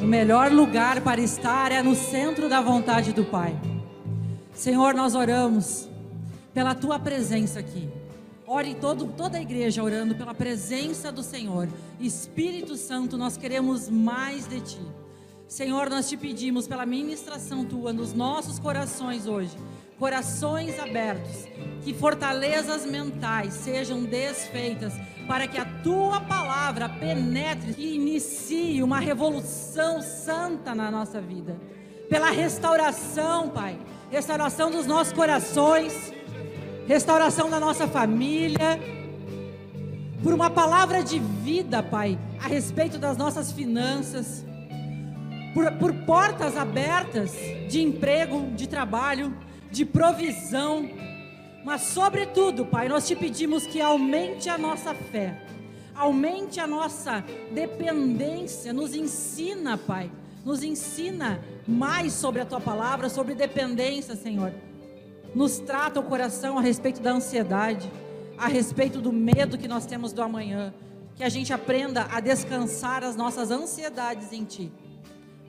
O melhor lugar para estar é no centro da vontade do Pai. Senhor, nós oramos pela tua presença aqui. Ore todo, toda a igreja orando pela presença do Senhor. Espírito Santo, nós queremos mais de ti. Senhor, nós te pedimos pela ministração tua nos nossos corações hoje, corações abertos, que fortalezas mentais sejam desfeitas, para que a tua palavra penetre e inicie uma revolução santa na nossa vida. Pela restauração, Pai, restauração dos nossos corações, restauração da nossa família, por uma palavra de vida, Pai, a respeito das nossas finanças, por, por portas abertas de emprego, de trabalho, de provisão, mas, sobretudo, Pai, nós te pedimos que aumente a nossa fé, aumente a nossa dependência, nos ensina, Pai, nos ensina mais sobre a tua palavra, sobre dependência, Senhor. Nos trata o coração a respeito da ansiedade, a respeito do medo que nós temos do amanhã. Que a gente aprenda a descansar as nossas ansiedades em Ti.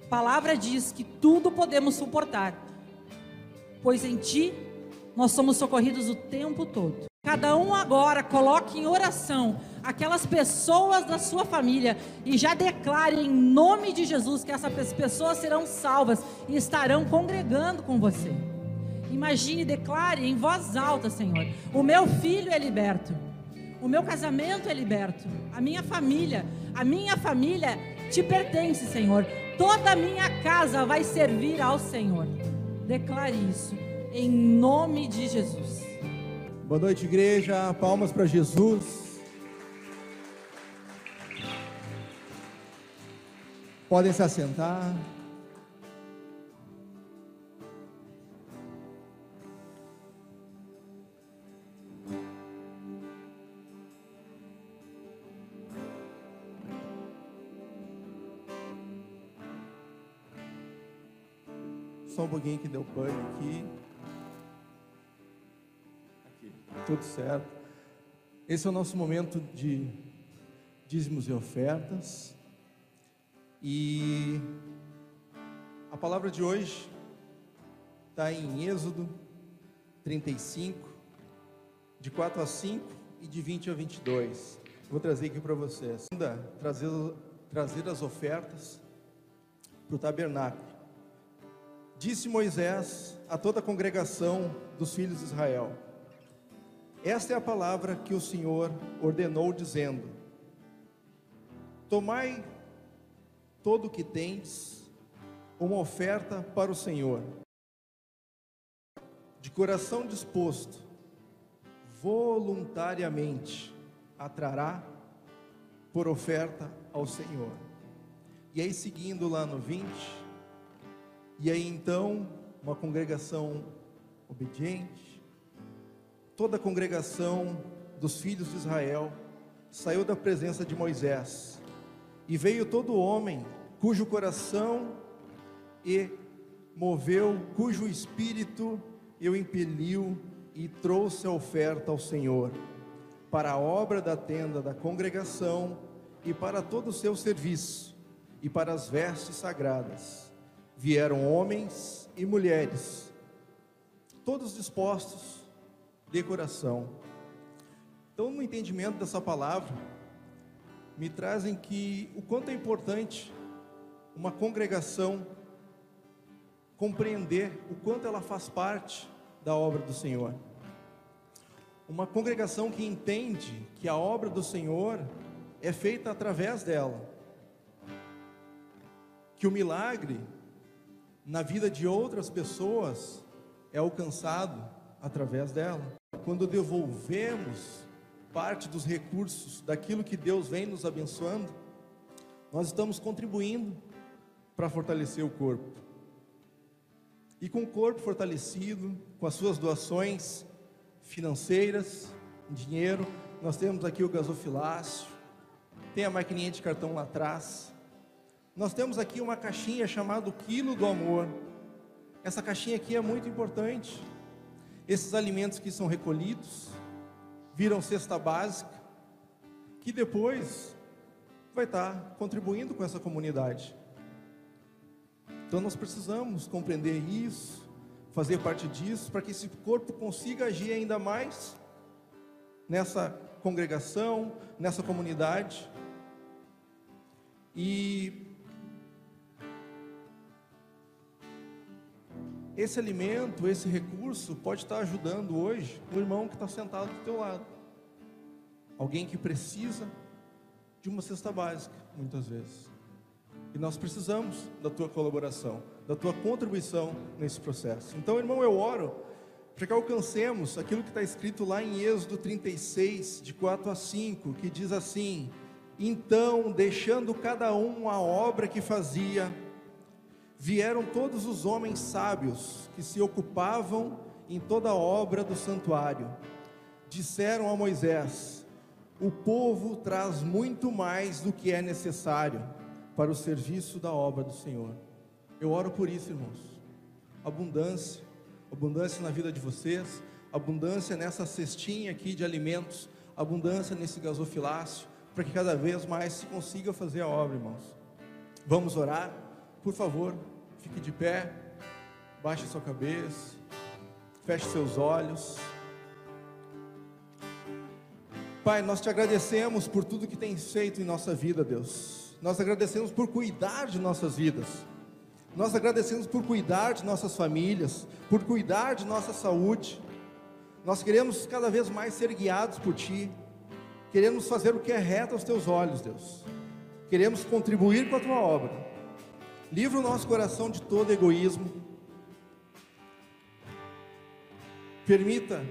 A palavra diz que tudo podemos suportar, pois em Ti nós somos socorridos o tempo todo. Cada um agora coloque em oração aquelas pessoas da sua família e já declare em nome de Jesus que essas pessoas serão salvas e estarão congregando com você. Imagine, declare em voz alta, Senhor: O meu filho é liberto, o meu casamento é liberto, a minha família, a minha família te pertence, Senhor. Toda a minha casa vai servir ao Senhor. Declare isso em nome de Jesus. Boa noite, igreja. Palmas para Jesus. Podem se assentar. Só um pouquinho que deu pane aqui. Aqui, tudo certo. Esse é o nosso momento de dízimos e ofertas. E a palavra de hoje está em Êxodo 35, de 4 a 5 e de 20 a 22. Vou trazer aqui para vocês. Ainda trazer, trazer as ofertas para o tabernáculo. Disse Moisés a toda a congregação dos filhos de Israel: Esta é a palavra que o Senhor ordenou, dizendo: Tomai todo o que tendes, uma oferta para o Senhor, de coração disposto, voluntariamente, atrará por oferta ao Senhor. E aí, seguindo lá no 20, e aí então, uma congregação obediente, toda a congregação dos filhos de Israel saiu da presença de Moisés, e veio todo homem cujo coração e moveu, cujo espírito eu impeliu e trouxe a oferta ao Senhor, para a obra da tenda da congregação e para todo o seu serviço, e para as vestes sagradas. Vieram homens e mulheres, todos dispostos de coração. Então, no entendimento dessa palavra, me trazem que o quanto é importante uma congregação compreender o quanto ela faz parte da obra do Senhor. Uma congregação que entende que a obra do Senhor é feita através dela. Que o milagre na vida de outras pessoas é alcançado através dela. Quando devolvemos parte dos recursos daquilo que Deus vem nos abençoando, nós estamos contribuindo para fortalecer o corpo. E com o corpo fortalecido, com as suas doações financeiras, dinheiro, nós temos aqui o gasofilácio, tem a maquininha de cartão lá atrás. Nós temos aqui uma caixinha chamada quilo do amor. Essa caixinha aqui é muito importante. Esses alimentos que são recolhidos viram cesta básica, que depois vai estar contribuindo com essa comunidade. Então nós precisamos compreender isso, fazer parte disso, para que esse corpo consiga agir ainda mais nessa congregação, nessa comunidade. E esse alimento, esse recurso pode estar ajudando hoje o irmão que está sentado do teu lado. Alguém que precisa de uma cesta básica, muitas vezes. E nós precisamos da tua colaboração, da tua contribuição nesse processo. Então, irmão, eu oro para que alcancemos aquilo que está escrito lá em Êxodo 36, de 4 a 5, que diz assim: Então, deixando cada um a obra que fazia, vieram todos os homens sábios que se ocupavam em toda a obra do santuário. Disseram a Moisés: O povo traz muito mais do que é necessário para o serviço da obra do Senhor. Eu oro por isso, irmãos. Abundância, abundância na vida de vocês, abundância nessa cestinha aqui de alimentos, abundância nesse gasofilácio, para que cada vez mais se consiga fazer a obra, irmãos. Vamos orar? Por favor, fique de pé, baixe sua cabeça, feche seus olhos. Pai, nós te agradecemos por tudo que tem feito em nossa vida, Deus. Nós agradecemos por cuidar de nossas vidas. Nós agradecemos por cuidar de nossas famílias, por cuidar de nossa saúde. Nós queremos cada vez mais ser guiados por Ti. Queremos fazer o que é reto aos Teus olhos, Deus. Queremos contribuir com a Tua obra. Livra o nosso coração de todo egoísmo. Permita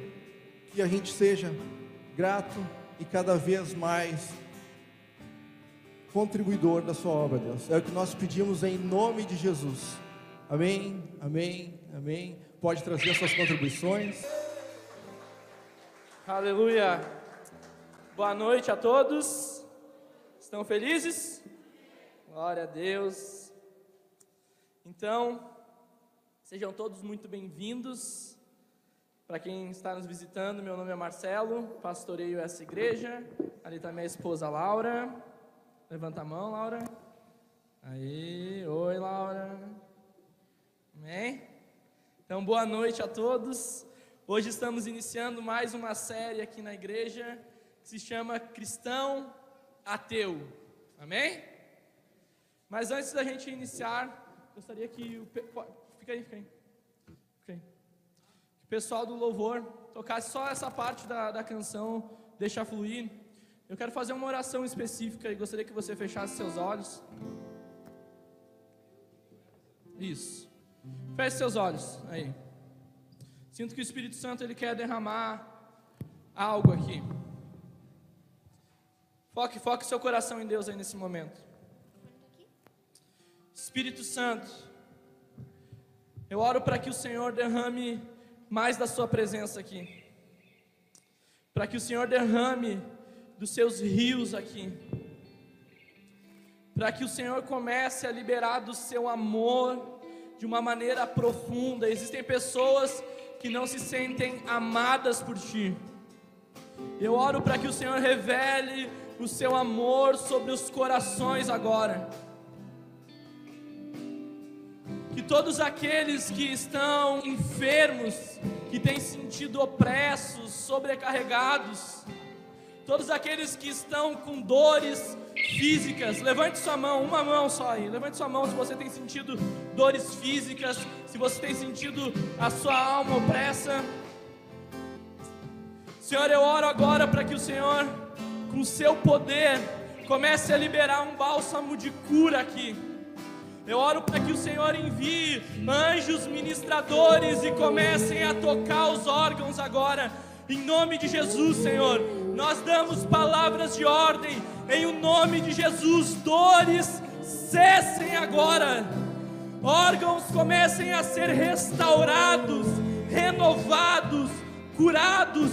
que a gente seja grato e cada vez mais contribuidor da sua obra, Deus. É o que nós pedimos em nome de Jesus. Amém, amém, amém. Pode trazer as suas contribuições. Aleluia. Boa noite a todos. Estão felizes? Glória a Deus. Então, sejam todos muito bem-vindos. Para quem está nos visitando, meu nome é Marcelo, pastoreio essa igreja. Ali está minha esposa Laura. Levanta a mão, Laura. Aí, oi, Laura. Amém? Então, boa noite a todos. Hoje estamos iniciando mais uma série aqui na igreja que se chama Cristão Ateu. Amém? Mas antes da gente iniciar, gostaria que o. Fica aí, fica aí. Fica aí. Que o pessoal do louvor tocasse só essa parte da, da canção, deixa fluir. Eu quero fazer uma oração específica e gostaria que você fechasse seus olhos. Isso. Feche seus olhos. Aí. Sinto que o Espírito Santo ele quer derramar algo aqui. Foque, foque seu coração em Deus aí nesse momento. Espírito Santo, eu oro para que o Senhor derrame mais da sua presença aqui. Para que o Senhor derrame dos seus rios aqui, para que o Senhor comece a liberar do seu amor de uma maneira profunda. Existem pessoas que não se sentem amadas por Ti. Eu oro para que o Senhor revele o seu amor sobre os corações agora. Todos aqueles que estão enfermos, que têm sentido opressos, sobrecarregados, Todos aqueles que estão com dores físicas, levante sua mão, uma mão só aí. Levante sua mão se você tem sentido dores físicas, se você tem sentido a sua alma opressa. Senhor, eu oro agora para que o Senhor, com seu poder, comece a liberar um bálsamo de cura aqui. Eu oro para que o Senhor envie anjos ministradores e comecem a tocar os órgãos agora em nome de Jesus, Senhor, nós damos palavras de ordem. Em o nome de Jesus, dores cessem agora. Órgãos comecem a ser restaurados, renovados, curados.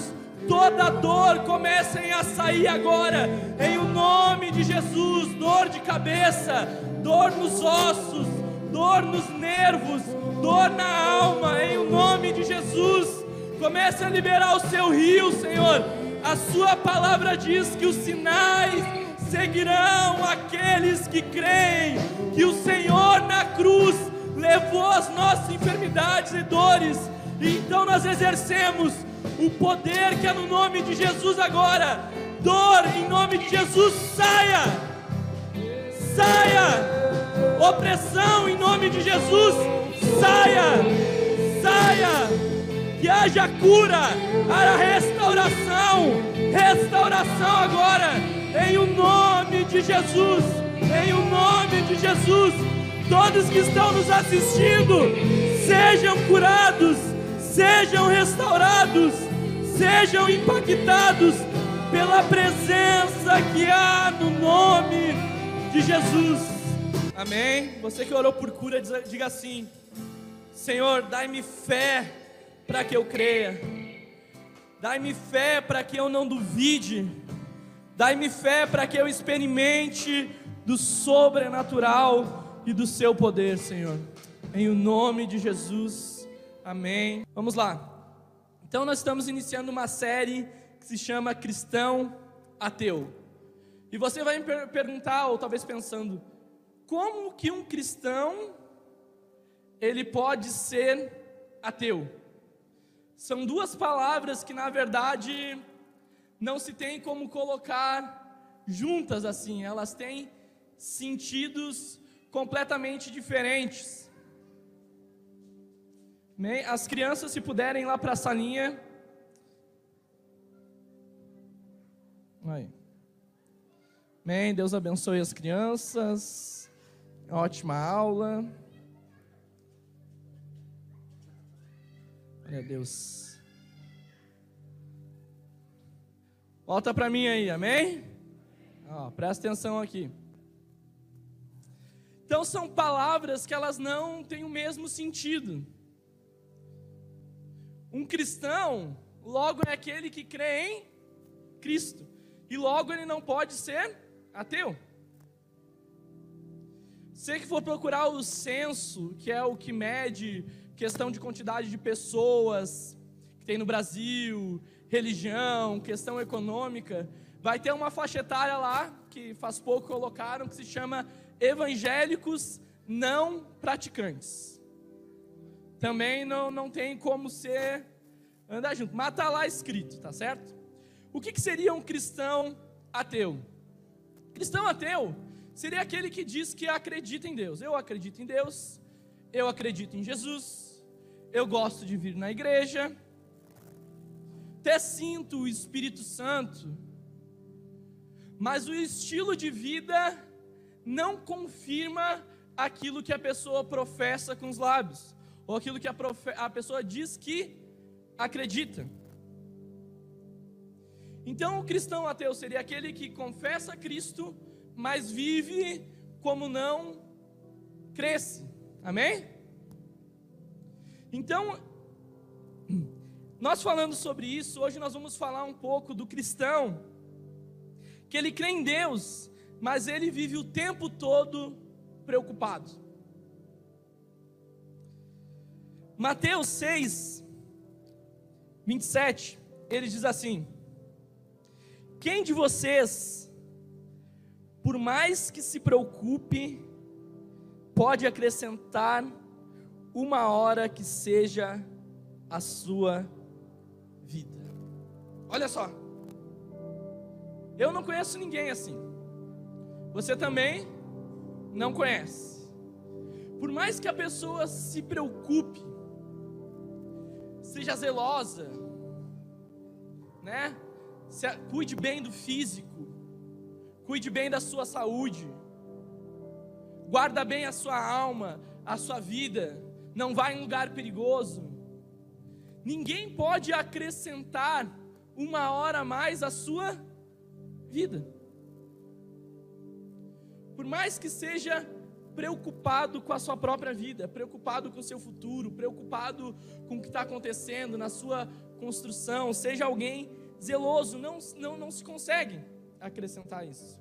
Toda dor comecem a sair agora. Em o nome de Jesus, dor de cabeça, dor nos ossos, dor nos nervos, dor na alma. Em o nome de Jesus Comece a liberar o seu rio, Senhor. A sua palavra diz que os sinais seguirão aqueles que creem, que o Senhor na cruz enfermidades e dores. E então nós exercemos o poder que é no nome de Jesus agora. Dor, em nome de Jesus, saia! Saia! Opressão, em nome de Jesus, saia! Saia! Que haja cura, haja restauração, restauração agora, em o nome de Jesus, em o nome de Jesus. Todos que estão nos assistindo, sejam curados, sejam restaurados, sejam impactados pela presença que há no nome de Jesus. Amém. Você que orou por cura, diga assim: Senhor, dai-me fé para que eu creia. Dai-me fé para que eu não duvide. Dai-me fé para que eu experimente do sobrenatural e do seu poder, Senhor. Em o nome de Jesus. Amém. Vamos lá. Então nós estamos iniciando uma série que se chama Cristão Ateu. E você vai me perguntar, ou talvez pensando, como que um cristão ele pode ser ateu? São duas palavras que na verdade não se tem como colocar juntas assim, elas têm sentidos completamente diferentes. As crianças, se puderem lá para a salinha, Aí. Amém. Deus abençoe as crianças. Ótima aula. Glória a Deus. Volta para mim aí, amém? Ó, presta atenção aqui. Então são palavras que elas não têm o mesmo sentido. Um cristão, logo é aquele que crê em Cristo e logo ele não pode ser ateu. Se que for procurar o censo, que é o que mede questão de quantidade de pessoas que tem no Brasil, religião, questão econômica, vai ter uma faixa etária lá, que faz pouco colocaram, que se chama evangélicos não praticantes. Também não, não tem como ser andar junto, mas está lá escrito, tá certo? O que, que seria um cristão ateu? Cristão ateu seria aquele que diz que acredita em Deus. Eu acredito em Deus, eu acredito em Jesus, eu gosto de vir na igreja, até sinto o Espírito Santo, mas o estilo de vida não confirma aquilo que a pessoa professa com os lábios, ou aquilo que a, a pessoa diz que acredita. Então, o cristão ateu seria aquele que confessa Cristo, mas vive como não cresce. Amém? Então, nós falando sobre isso, hoje nós vamos falar um pouco do cristão, que ele crê em Deus, mas ele vive o tempo todo preocupado. Mateus 6, 27, ele diz assim: quem de vocês, por mais que se preocupe, pode acrescentar uma hora que seja a sua vida? Olha só, eu não conheço ninguém assim, você também não conhece. Por mais que a pessoa se preocupe, seja zelosa, né? Se, cuide bem do físico, cuide bem da sua saúde, guarda bem a sua alma, a sua vida, não vá em lugar perigoso. Ninguém pode acrescentar uma hora a mais à sua vida. Por mais que seja preocupado com a sua própria vida, preocupado com o seu futuro, preocupado com o que está acontecendo na sua construção, seja alguém zeloso, não, não, não se consegue acrescentar isso.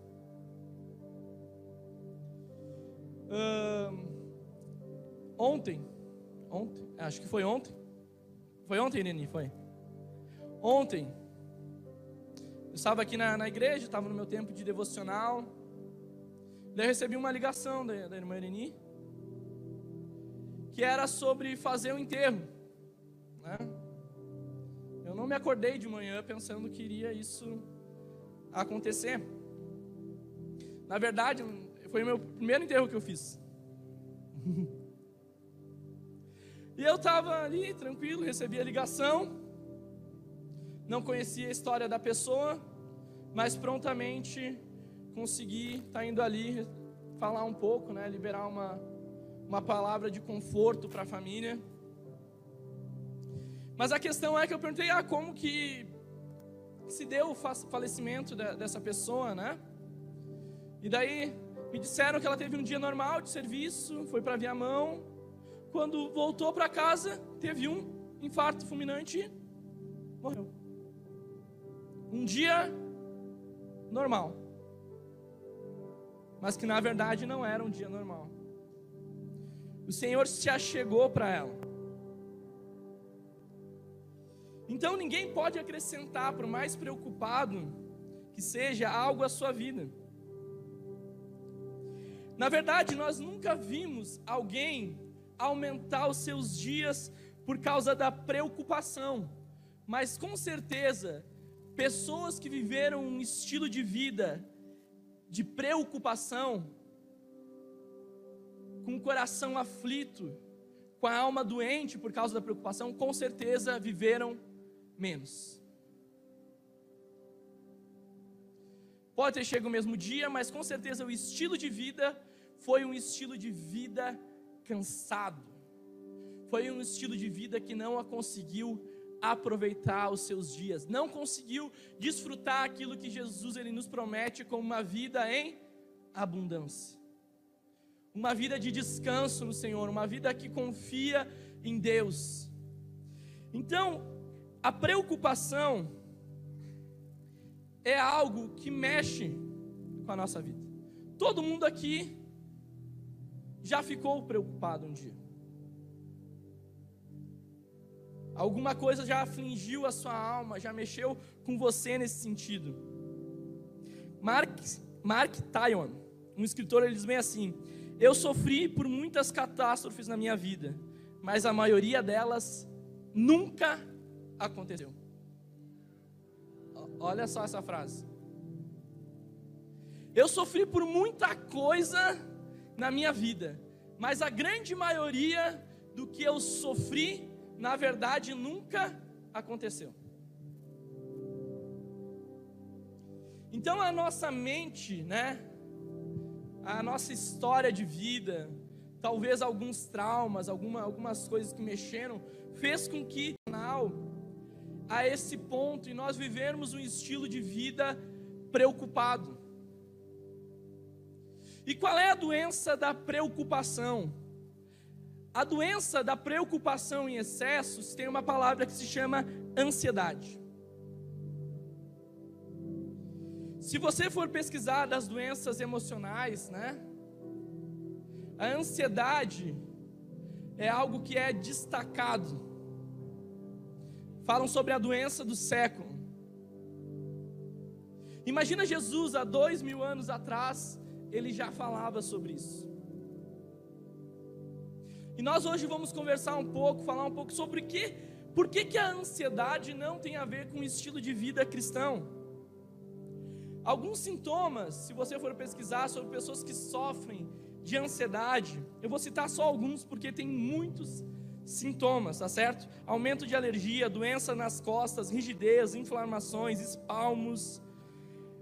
Ontem, ontem, acho que foi ontem, foi ontem, Irene, foi? Ontem, eu estava aqui na, na igreja, estava no meu tempo de devocional, daí eu recebi uma ligação da, da irmã Irene, que era sobre fazer o enterro. Eu não me acordei de manhã pensando que iria isso acontecer. Na verdade, foi o meu primeiro enterro que eu fiz. e eu estava ali, tranquilo, recebi a ligação. Não conhecia a história da pessoa, mas prontamente consegui estar tá indo ali falar um pouco, né, liberar uma, uma palavra de conforto para a família. Mas a questão é que eu perguntei, ah, como que se deu o falecimento dessa pessoa, né? E daí me disseram que ela teve um dia normal de serviço, foi para Viamão. Quando voltou para casa, teve um infarto fulminante e morreu. Um dia normal. Mas que na verdade não era um dia normal. O Senhor se achegou para ela. Então ninguém pode acrescentar, por mais preocupado que seja, algo à sua vida. Na verdade, nós nunca vimos alguém aumentar os seus dias por causa da preocupação, mas com certeza, pessoas que viveram um estilo de vida de preocupação, com o coração aflito, com a alma doente por causa da preocupação, com certeza viveram menos. Pode ter chegado o mesmo dia, mas com certeza o estilo de vida foi um estilo de vida cansado. Foi um estilo de vida que não a conseguiu aproveitar os seus dias, não conseguiu desfrutar aquilo que Jesus ele nos promete como uma vida em abundância. Uma vida de descanso no Senhor, uma vida que confia em Deus. Então, a preocupação é algo que mexe com a nossa vida. Todo mundo aqui já ficou preocupado um dia. Alguma coisa já afligiu a sua alma, já mexeu com você nesse sentido. Mark, Mark Tyon, um escritor, ele diz bem assim: Eu sofri por muitas catástrofes na minha vida, mas a maioria delas nunca aconteceu. Olha só essa frase. Eu sofri por muita coisa na minha vida, mas a grande maioria do que eu sofri, na verdade, nunca aconteceu. Então a nossa mente, né, a nossa história de vida, talvez alguns traumas, alguma, algumas coisas que mexeram, fez com que a esse ponto e nós vivermos um estilo de vida preocupado. E qual é a doença da preocupação? A doença da preocupação em excessos tem uma palavra que se chama ansiedade. Se você for pesquisar das doenças emocionais, né? A ansiedade é algo que é destacado falam sobre a doença do século. Imagina Jesus há dois mil anos atrás, ele já falava sobre isso. E nós hoje vamos conversar um pouco, falar um pouco sobre que, por que, que a ansiedade não tem a ver com o estilo de vida cristão. Alguns sintomas, se você for pesquisar sobre pessoas que sofrem de ansiedade, eu vou citar só alguns porque tem muitos sintomas, tá certo? Aumento de alergia, doença nas costas, rigidez, inflamações, espalmos,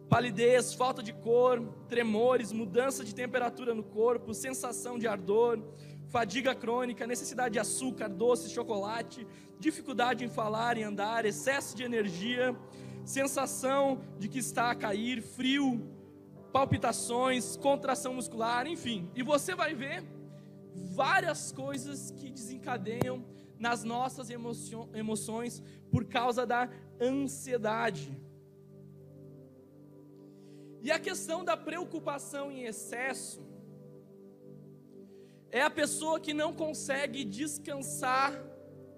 palidez, falta de cor, tremores, mudança de temperatura no corpo, sensação de ardor, fadiga crônica, necessidade de açúcar, doce, chocolate, dificuldade em falar e andar, excesso de energia, sensação de que está a cair, frio, palpitações, contração muscular, enfim. E você vai ver várias coisas que desencadeiam nas nossas emoções por causa da ansiedade. E a questão da preocupação em excesso é a pessoa que não consegue descansar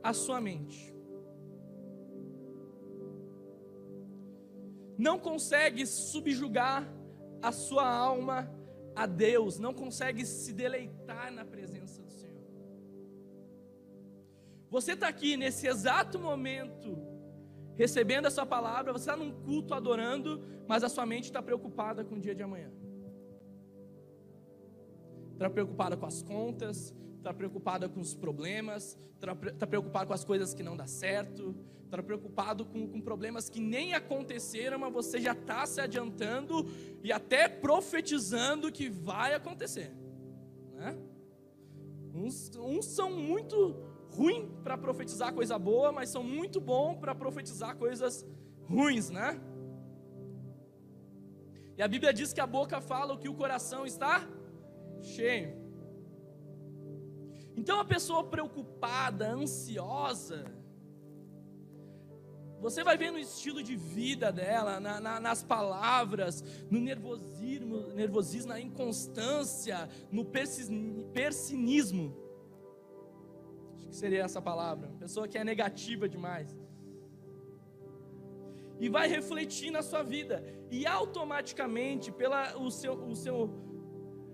a sua mente. Não consegue subjugar a sua alma a Deus, não consegue se deleitar na presença do Senhor. Você está aqui nesse exato momento, recebendo essa palavra, você está num culto adorando, mas a sua mente está preocupada com o dia de amanhã. Está preocupada com as contas, está preocupada com os problemas, está tá preocupado com as coisas que não dá certo, está preocupado com, com problemas que nem aconteceram, mas você já está se adiantando e até profetizando que vai acontecer. Né? Uns, uns são muito ruins para profetizar coisa boa, mas são muito bons para profetizar coisas ruins, né? E a Bíblia diz que a boca fala o que o coração está cheio. Então a pessoa preocupada, ansiosa, você vai ver no estilo de vida dela, na, na, nas palavras, no nervosismo, nervosismo, na inconstância, no persinismo. Acho que seria essa palavra. Pessoa que é negativa demais. E vai refletir na sua vida. E automaticamente, pela o seu, o seu,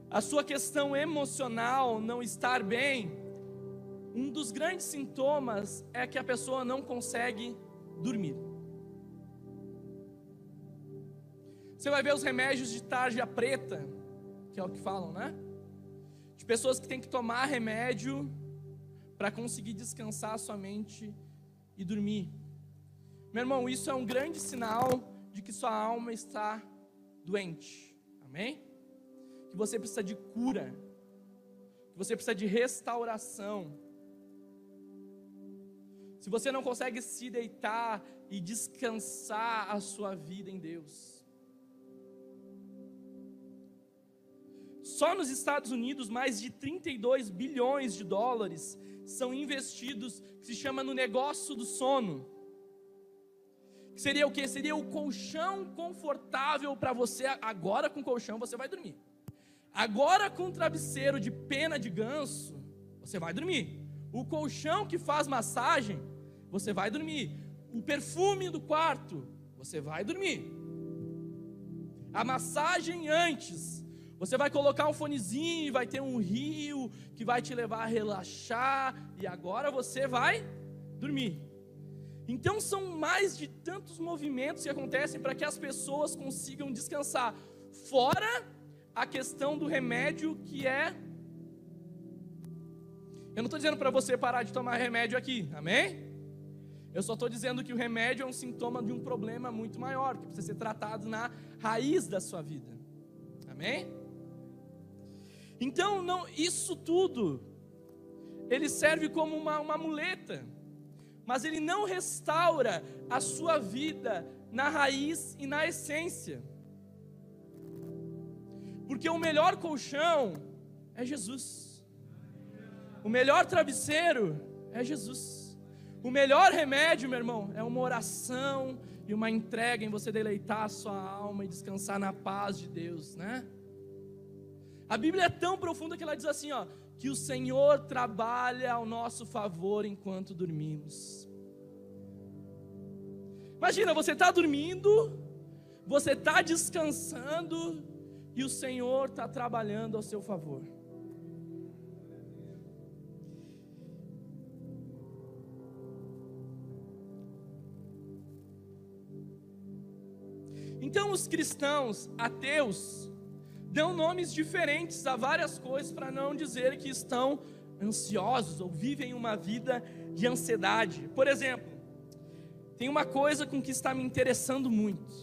a sua questão emocional não estar bem, um dos grandes sintomas é que a pessoa não consegue dormir. Você vai ver os remédios de tarja preta, que é o que falam, né? De pessoas que têm que tomar remédio para conseguir descansar a sua mente e dormir. Meu irmão, isso é um grande sinal de que sua alma está doente. Amém? Que você precisa de cura. Que você precisa de restauração se você não consegue se deitar e descansar a sua vida em Deus. Só nos Estados Unidos, mais de 32 bilhões de dólares são investidos, que se chama no negócio do sono. Que seria o que? Seria o colchão confortável para você. Agora com colchão você vai dormir. Agora com travesseiro de pena de ganso, você vai dormir. O colchão que faz massagem, você vai dormir. O perfume do quarto, você vai dormir. A massagem antes, você vai colocar um fonezinho e vai ter um rio que vai te levar a relaxar e agora você vai dormir. Então são mais de tantos movimentos que acontecem para que as pessoas consigam descansar. Fora a questão do remédio que é eu não estou dizendo para você parar de tomar remédio aqui, amém? Eu só estou dizendo que o remédio é um sintoma de um problema muito maior, que precisa ser tratado na raiz da sua vida. Amém? Então, não, isso tudo, ele serve como uma, uma muleta, mas ele não restaura a sua vida na raiz e na essência. Porque o melhor colchão é Jesus. O melhor travesseiro é Jesus. O melhor remédio, meu irmão, é uma oração e uma entrega em você deleitar a sua alma e descansar na paz de Deus, né? A Bíblia é tão profunda que ela diz assim, ó, que o Senhor trabalha ao nosso favor enquanto dormimos. Imagina, você está dormindo, você está descansando e o Senhor está trabalhando ao seu favor. Então os cristãos ateus dão nomes diferentes a várias coisas para não dizer que estão ansiosos ou vivem uma vida de ansiedade. Por exemplo, tem uma coisa com que está me interessando muito.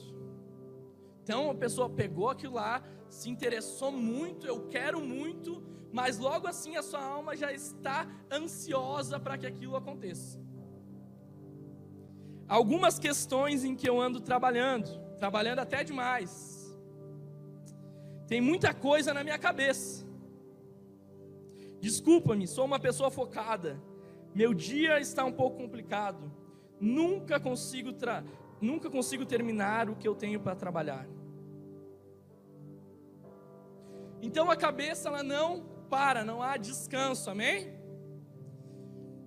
Então a pessoa pegou aquilo lá, se interessou muito, eu quero muito, mas logo assim a sua alma já está ansiosa para que aquilo aconteça. Algumas questões em que eu ando trabalhando trabalhando até demais. Tem muita coisa na minha cabeça. Desculpa-me, sou uma pessoa focada. Meu dia está um pouco complicado. Nunca consigo tra nunca consigo terminar o que eu tenho para trabalhar. Então a cabeça ela não para, não há descanso, amém?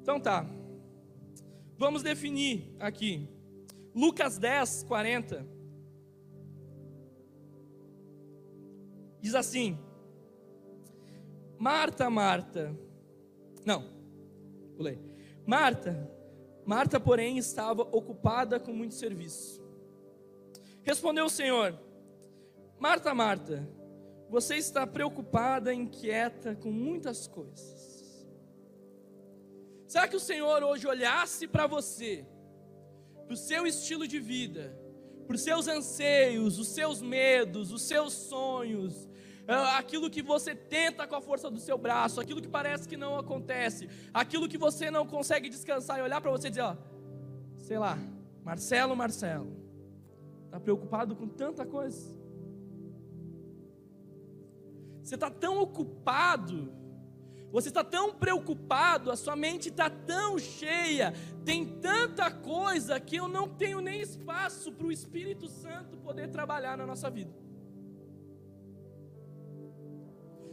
Então tá. Vamos definir aqui. Lucas 10, 40. Diz assim: Marta, Marta. Não, pulei. Marta, Marta, porém, estava ocupada com muito serviço. Respondeu o Senhor: Marta, Marta, você está preocupada, inquieta com muitas coisas. Será que o Senhor hoje olhasse para você, para o seu estilo de vida, para os seus anseios, os seus medos, os seus sonhos, aquilo que você tenta com a força do seu braço, aquilo que parece que não acontece, aquilo que você não consegue descansar e olhar para você e dizer, ó, sei lá, Marcelo, Marcelo, está preocupado com tanta coisa? Você está tão ocupado, você está tão preocupado, a sua mente está tão cheia, tem tanta coisa que eu não tenho nem espaço para o Espírito Santo poder trabalhar na nossa vida.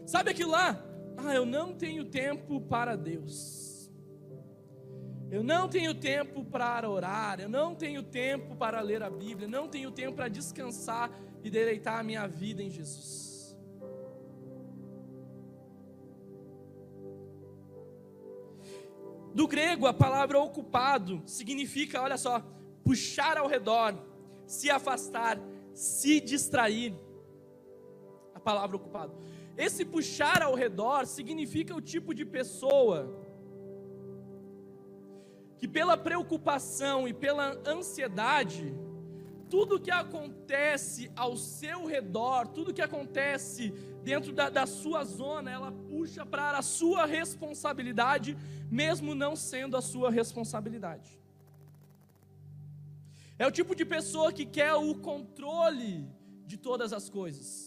Sabe aquilo lá? Ah, eu não tenho tempo para Deus. Eu não tenho tempo para orar, eu não tenho tempo para ler a Bíblia, não tenho tempo para descansar e deleitar a minha vida em Jesus. Do grego, a palavra ocupado significa, olha só, puxar ao redor, se afastar, se distrair. A palavra ocupado. Esse puxar ao redor significa o tipo de pessoa que, pela preocupação e pela ansiedade, tudo que acontece ao seu redor, tudo que acontece dentro da, da sua zona, ela puxa para a sua responsabilidade, mesmo não sendo a sua responsabilidade. É o tipo de pessoa que quer o controle de todas as coisas.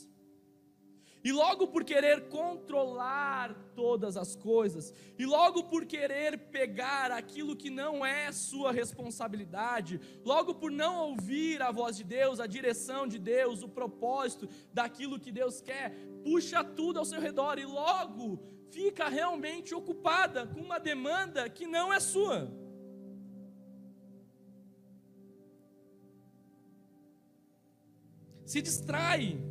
E logo por querer controlar todas as coisas, e logo por querer pegar aquilo que não é sua responsabilidade, logo por não ouvir a voz de Deus, a direção de Deus, o propósito daquilo que Deus quer, puxa tudo ao seu redor e logo fica realmente ocupada com uma demanda que não é sua. Se distrai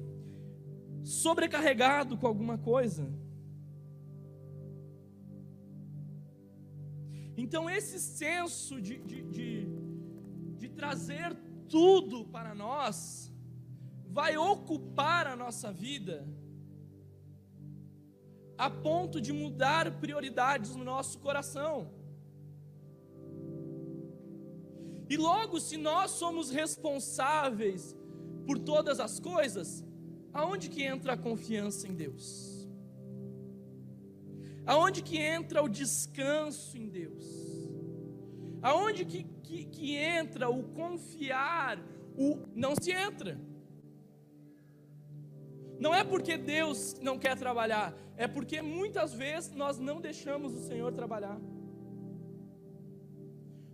sobrecarregado com alguma coisa. Então, esse senso de, de, de, de, trazer tudo para nós, vai ocupar a nossa vida, a ponto de mudar prioridades no nosso coração. E logo, se nós somos responsáveis por todas as coisas, Aonde que entra a confiança em Deus? Aonde que entra o descanso em Deus? Aonde que, que, que entra o confiar? O não se entra. Não é porque Deus não quer trabalhar, é porque muitas vezes nós não deixamos o Senhor trabalhar.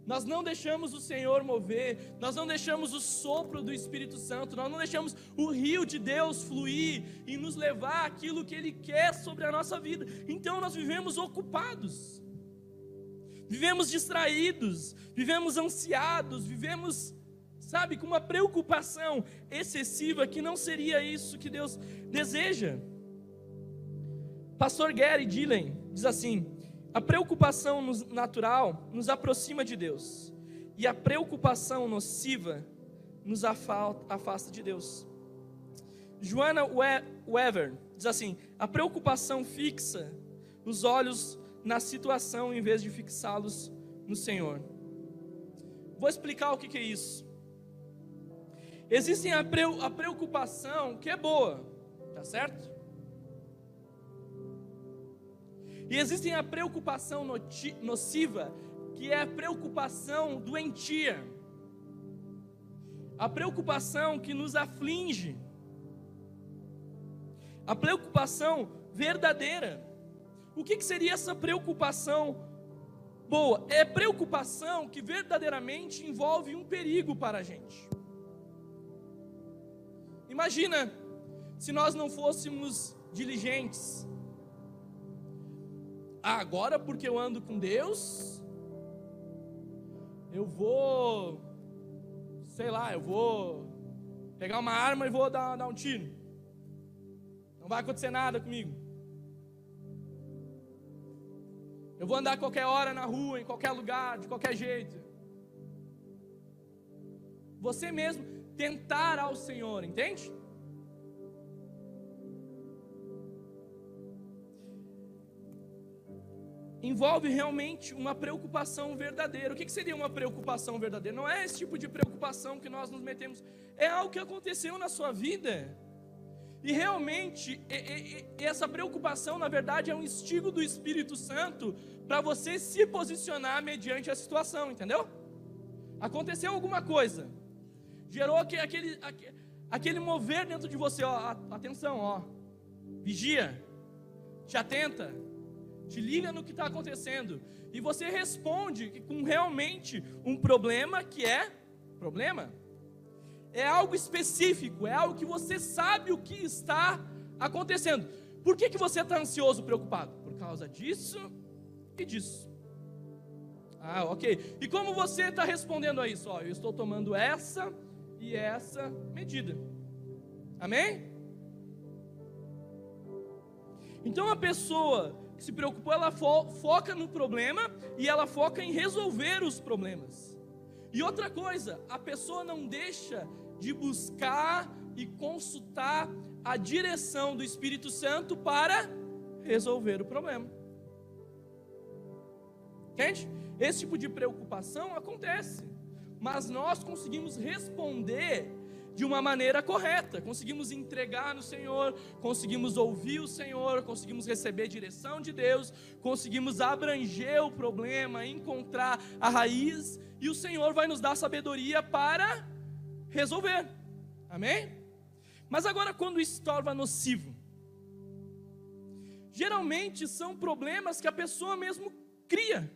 Nós não deixamos o Senhor mover, nós não deixamos o sopro do Espírito Santo, nós não deixamos o rio de Deus fluir e nos levar aquilo que Ele quer sobre a nossa vida. Então nós vivemos ocupados, vivemos distraídos, vivemos ansiados, vivemos, sabe, com uma preocupação excessiva que não seria isso que Deus deseja. Pastor Gary Dillon diz assim: a preocupação natural nos aproxima de Deus, e a preocupação nociva nos afasta de Deus. Joana Wever diz assim: a preocupação fixa os olhos na situação em vez de fixá-los no Senhor. Vou explicar o que é isso. Existe a preocupação que é boa, tá certo? E existe a preocupação nociva, que é a preocupação doentia. A preocupação que nos aflige. A preocupação verdadeira. O que, que seria essa preocupação boa? É preocupação que verdadeiramente envolve um perigo para a gente. Imagina se nós não fôssemos diligentes, agora porque eu ando com Deus, eu vou, sei lá, eu vou pegar uma arma e vou dar, dar um tiro. Não vai acontecer nada comigo. Eu vou andar qualquer hora na rua, em qualquer lugar, de qualquer jeito. Você mesmo tentar ao Senhor, entende? Envolve realmente uma preocupação verdadeira. O que seria uma preocupação verdadeira? Não é esse tipo de preocupação que nós nos metemos, é algo que aconteceu na sua vida. E realmente, essa preocupação, na verdade, é um instigo do Espírito Santo para você se posicionar mediante a situação, entendeu? Aconteceu alguma coisa, gerou aquele, aquele mover dentro de você, ó, atenção, ó, vigia, te atenta, te liga no que está acontecendo, e você responde com realmente um problema que é problema. É algo específico, é algo que você sabe o que está acontecendo. Por que, que você está ansioso, preocupado? Por causa disso e disso. Ah, ok. E como você está respondendo a isso? Ó, eu estou tomando essa e essa medida. Amém? Então a pessoa se preocupou, ela fo foca no problema e ela foca em resolver os problemas. E outra coisa, a pessoa não deixa de buscar e consultar a direção do Espírito Santo para resolver o problema. Entende? Esse tipo de preocupação acontece, mas nós conseguimos responder de uma maneira correta. Conseguimos entregar no Senhor, conseguimos ouvir o Senhor, conseguimos receber direção de Deus, conseguimos abranger o problema, encontrar a raiz, e o Senhor vai nos dar sabedoria para resolver. Amém? Mas agora, quando isso torna nocivo, geralmente são problemas que a pessoa mesmo cria.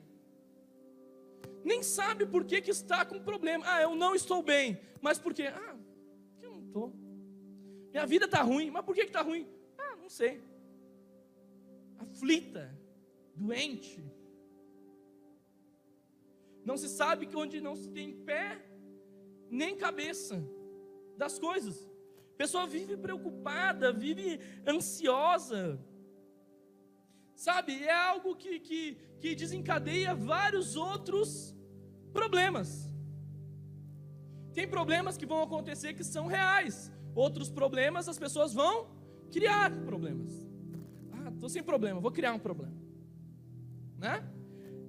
Nem sabe por que, que está com problema. Ah, eu não estou bem. Mas por quê? Ah, Tô. Minha vida está ruim. Mas por que está ruim? Ah, não sei. Aflita, doente. Não se sabe que onde não se tem pé, nem cabeça das coisas. A pessoa vive preocupada, vive ansiosa. Sabe, é algo que, que, que desencadeia vários outros problemas. Tem problemas que vão acontecer que são reais. Outros problemas as pessoas vão criar problemas. Ah, estou sem problema, vou criar um problema. Né?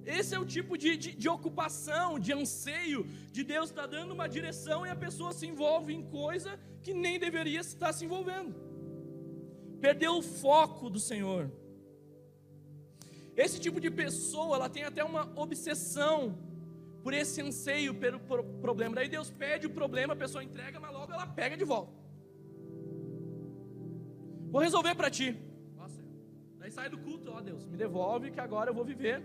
Esse é o tipo de, de, de ocupação, de anseio, de Deus estar tá dando uma direção e a pessoa se envolve em coisa que nem deveria estar se envolvendo. Perdeu o foco do Senhor. Esse tipo de pessoa, ela tem até uma obsessão por esse anseio pelo problema. Daí Deus pede o problema, a pessoa entrega, mas logo ela pega de volta. Vou resolver para ti. Nossa, daí sai do culto, ó Deus, me devolve que agora eu vou viver.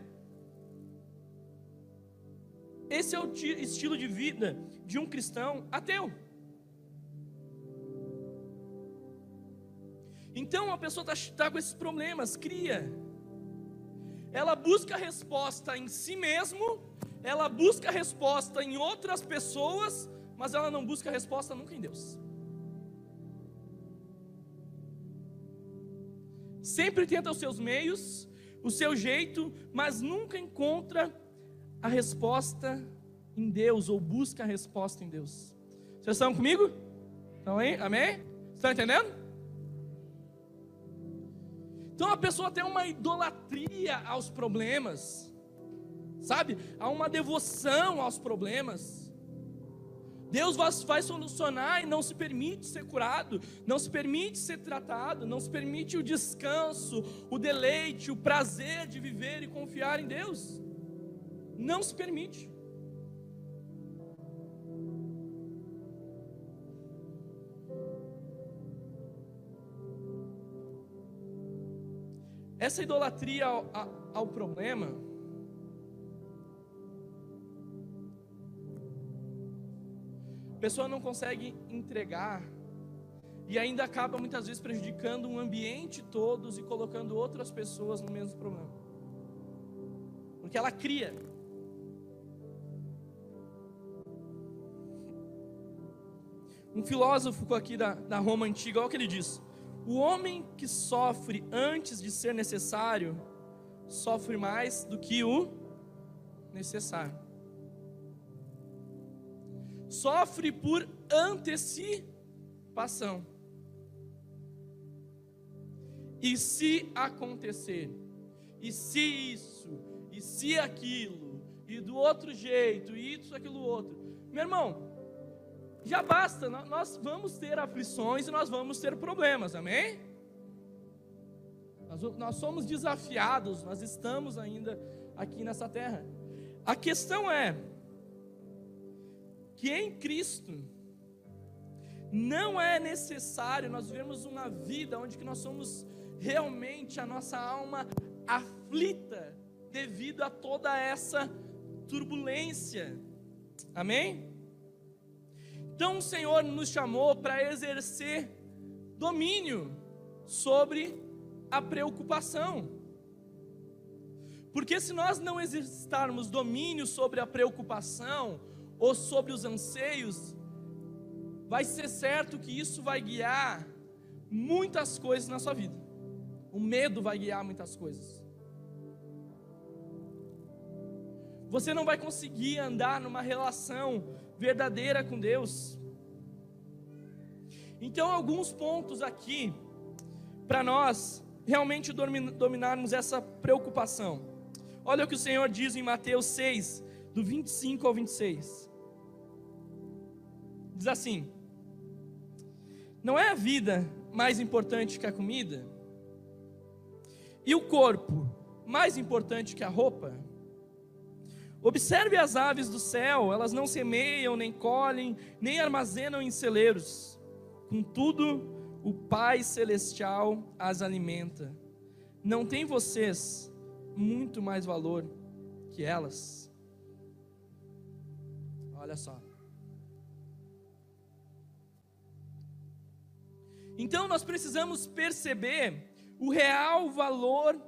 Esse é o estilo de vida de um cristão ateu. Então a pessoa está tá com esses problemas, cria. Ela busca a resposta em si mesmo ela busca resposta em outras pessoas, mas ela não busca resposta nunca em Deus. Sempre tenta os seus meios, o seu jeito, mas nunca encontra a resposta em Deus ou busca a resposta em Deus. Vocês estão comigo? Estão aí? Amém? Estão entendendo? Então a pessoa tem uma idolatria aos problemas sabe? Há uma devoção aos problemas. Deus vai solucionar e não se permite ser curado, não se permite ser tratado, não se permite o descanso, o deleite, o prazer de viver e confiar em Deus. Não se permite. Essa idolatria ao, ao problema pessoa não consegue entregar e ainda acaba muitas vezes prejudicando um ambiente todos e colocando outras pessoas no mesmo problema. Porque ela cria. Um filósofo aqui da, da Roma antiga, olha o que ele diz: O homem que sofre antes de ser necessário sofre mais do que o necessário. Sofre por antecipação. E se acontecer, e se isso, e se aquilo, e do outro jeito, e isso, aquilo, outro. Meu irmão, já basta, nós vamos ter aflições e nós vamos ter problemas, amém? Nós, somos desafiados, nós estamos ainda aqui nessa terra. A questão é que em Cristo não é necessário nós vivemos uma vida onde que nós somos realmente a nossa alma aflita devido a toda essa turbulência. Amém? Então o Senhor nos chamou para exercer domínio sobre a preocupação. Porque se nós não exercitarmos domínio sobre a preocupação ou sobre os anseios, vai ser certo que isso vai guiar muitas coisas na sua vida. O medo vai guiar muitas coisas. Você não vai conseguir andar numa relação verdadeira com Deus. Então, alguns pontos aqui para nós realmente dominarmos essa preocupação. Olha o que o Senhor diz em Mateus 6, do 25 ao 26. Diz assim: Não é a vida mais importante que a comida? E o corpo mais importante que a roupa? Observe as aves do céu, elas não semeiam, nem colhem, nem armazenam em celeiros. Contudo, o Pai Celestial as alimenta. Não tem vocês muito mais valor que elas? Olha só. Então nós precisamos perceber o real valor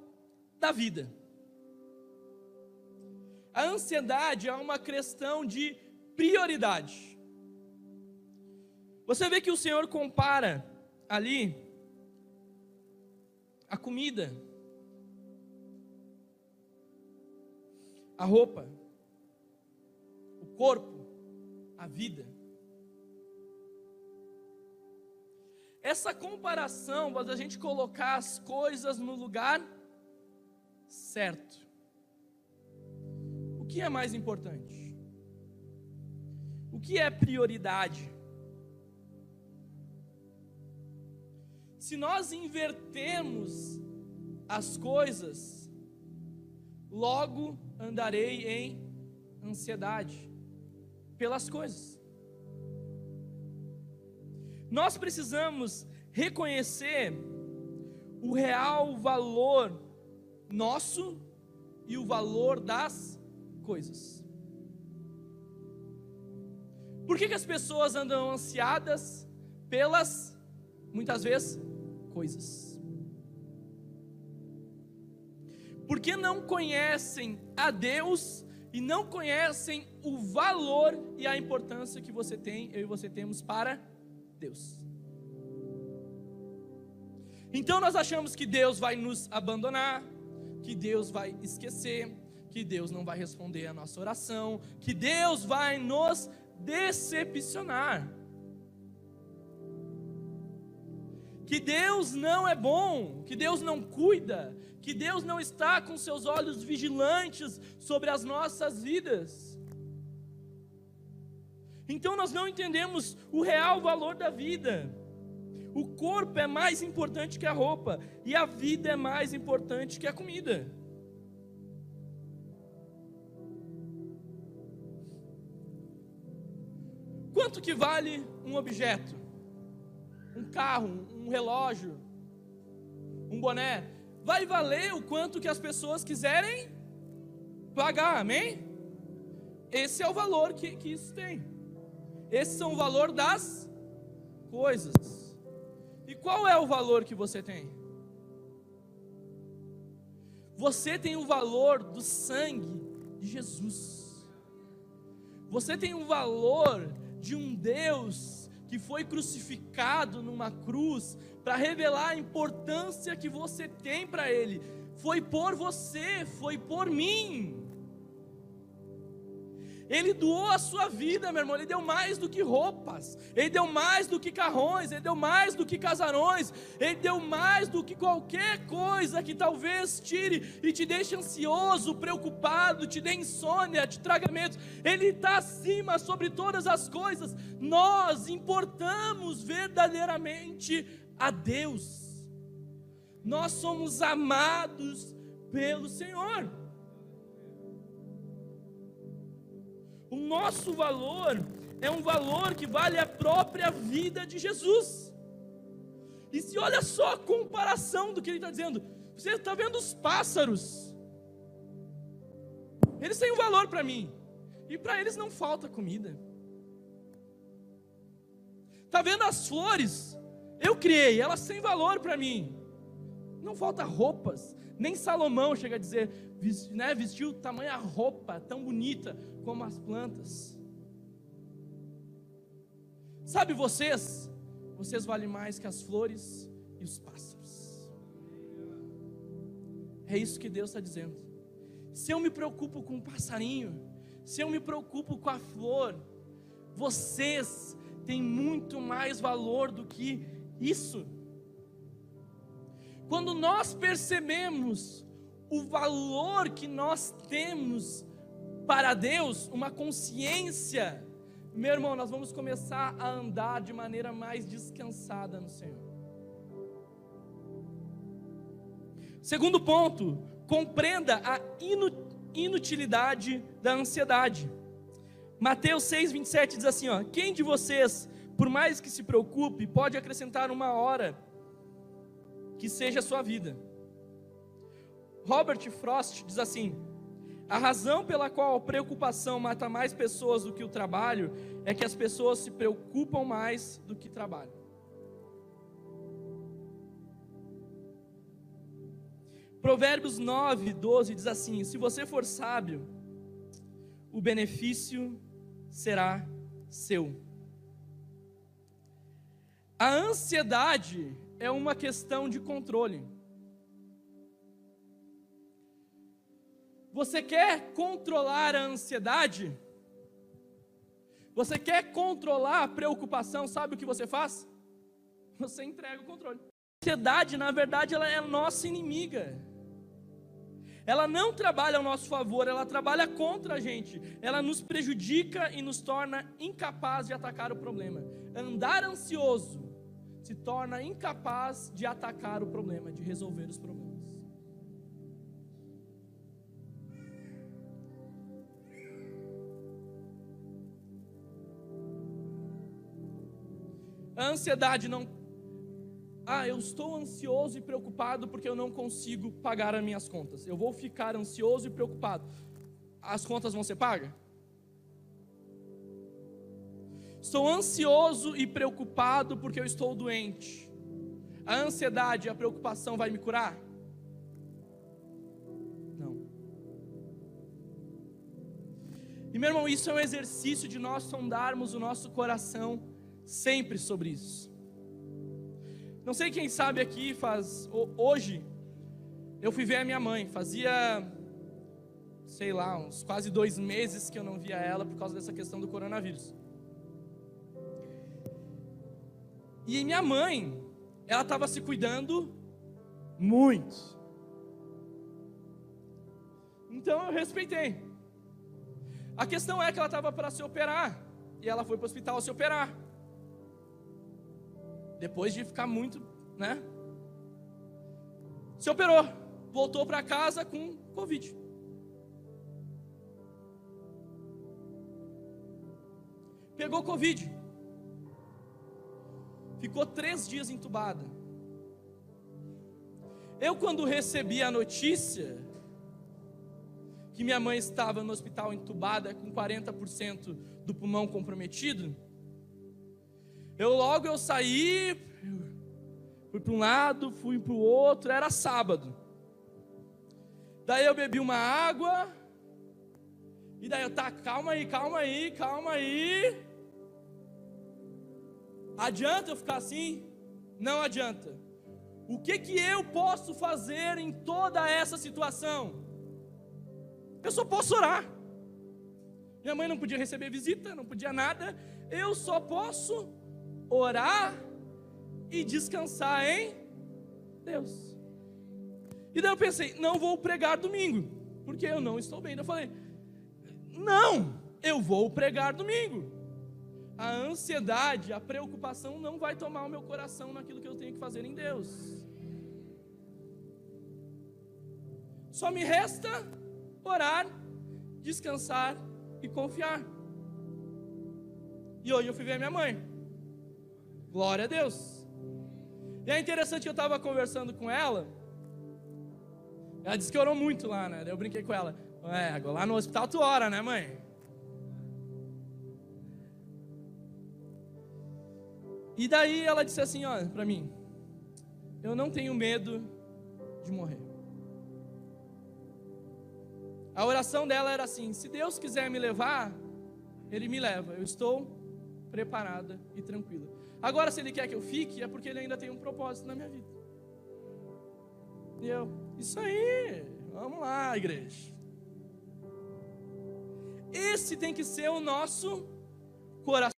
da vida. A ansiedade é uma questão de prioridade. Você vê que o Senhor compara ali a comida, a roupa, o corpo, a vida. Essa comparação faz a gente colocar as coisas no lugar certo. O que é mais importante? O que é prioridade? Se nós invertermos as coisas, logo andarei em ansiedade pelas coisas. Nós precisamos reconhecer o real valor nosso e o valor das coisas. Por que, que as pessoas andam ansiadas pelas, muitas vezes, coisas. Porque não conhecem a Deus e não conhecem o valor e a importância que você tem, eu e você temos para Deus. Então nós achamos que Deus vai nos abandonar, que Deus vai esquecer, que Deus não vai responder a nossa oração, que Deus vai nos decepcionar. Que Deus não é bom, que Deus não cuida, que Deus não está com seus olhos vigilantes sobre as nossas vidas. Então nós não entendemos o real valor da vida. O corpo é mais importante que a roupa, e a vida é mais importante que a comida. Quanto que vale um objeto? um carro, um relógio, um boné, vai valer o quanto que as pessoas quiserem pagar, amém? Esse é o valor que, que isso tem. Esse é o valor das coisas. E qual é o valor que você tem? Você tem o valor do sangue de Jesus. Você tem o valor de um Deus que foi crucificado numa cruz para revelar a importância que você tem para Ele. foi por você, foi por mim. Ele doou a sua vida, meu irmão. Ele deu mais do que roupas, ele deu mais do que carrões, ele deu mais do que casarões, ele deu mais do que qualquer coisa que talvez tire e te deixe ansioso, preocupado, te dê insônia, te traga medo. Ele está acima sobre todas as coisas. Nós importamos verdadeiramente a Deus. Nós somos amados pelo Senhor. O nosso valor é um valor que vale a própria vida de Jesus. E se olha só a comparação do que ele está dizendo, você está vendo os pássaros, eles têm um valor para mim, e para eles não falta comida. Está vendo as flores? Eu criei, elas têm valor para mim. Não falta roupas. Nem Salomão chega a dizer, né, vestiu tamanha roupa tão bonita como as plantas. Sabe vocês? Vocês valem mais que as flores e os pássaros. É isso que Deus está dizendo. Se eu me preocupo com o passarinho, se eu me preocupo com a flor, vocês têm muito mais valor do que isso. Quando nós percebemos o valor que nós temos para Deus, uma consciência, meu irmão, nós vamos começar a andar de maneira mais descansada no Senhor. Segundo ponto, compreenda a inutilidade da ansiedade. Mateus 6, 27 diz assim: ó, Quem de vocês, por mais que se preocupe, pode acrescentar uma hora que seja a sua vida. Robert Frost diz assim: a razão pela qual a preocupação mata mais pessoas do que o trabalho é que as pessoas se preocupam mais do que trabalham. Provérbios 9, 12 diz assim: Se você for sábio, o benefício será seu. A ansiedade é uma questão de controle. Você quer controlar a ansiedade? Você quer controlar a preocupação? Sabe o que você faz? Você entrega o controle. A ansiedade, na verdade, ela é nossa inimiga. Ela não trabalha ao nosso favor, ela trabalha contra a gente. Ela nos prejudica e nos torna incapaz de atacar o problema. Andar ansioso se torna incapaz de atacar o problema, de resolver os problemas. A ansiedade não. Ah, eu estou ansioso e preocupado porque eu não consigo pagar as minhas contas. Eu vou ficar ansioso e preocupado. As contas vão ser pagas? Estou ansioso e preocupado porque eu estou doente. A ansiedade e a preocupação vai me curar? Não. E meu irmão, isso é um exercício de nós sondarmos o nosso coração sempre sobre isso. Não sei quem sabe aqui faz hoje eu fui ver a minha mãe. Fazia sei lá uns quase dois meses que eu não via ela por causa dessa questão do coronavírus. E minha mãe, ela estava se cuidando muito. Então eu respeitei. A questão é que ela estava para se operar. E ela foi para o hospital se operar. Depois de ficar muito, né? Se operou. Voltou para casa com Covid. Pegou Covid. Ficou três dias entubada. Eu, quando recebi a notícia que minha mãe estava no hospital entubada com 40% do pulmão comprometido, eu logo eu saí, fui para um lado, fui para o outro, era sábado. Daí eu bebi uma água, e daí eu, tá, calma aí, calma aí, calma aí. Adianta eu ficar assim? Não adianta. O que que eu posso fazer em toda essa situação? Eu só posso orar. Minha mãe não podia receber visita, não podia nada. Eu só posso orar e descansar em Deus. E daí eu pensei, não vou pregar domingo, porque eu não estou bem. Daí eu falei, não, eu vou pregar domingo. A ansiedade, a preocupação não vai tomar o meu coração naquilo que eu tenho que fazer em Deus. Só me resta orar, descansar e confiar. E hoje eu fui ver minha mãe. Glória a Deus. E é interessante que eu estava conversando com ela. Ela disse que orou muito lá, né? Eu brinquei com ela. É, lá no hospital tu ora, né, mãe? E daí ela disse assim, ó, para mim: Eu não tenho medo de morrer. A oração dela era assim: se Deus quiser me levar, Ele me leva. Eu estou preparada e tranquila. Agora, se Ele quer que eu fique, é porque Ele ainda tem um propósito na minha vida. E eu, isso aí, vamos lá, igreja. Esse tem que ser o nosso coração.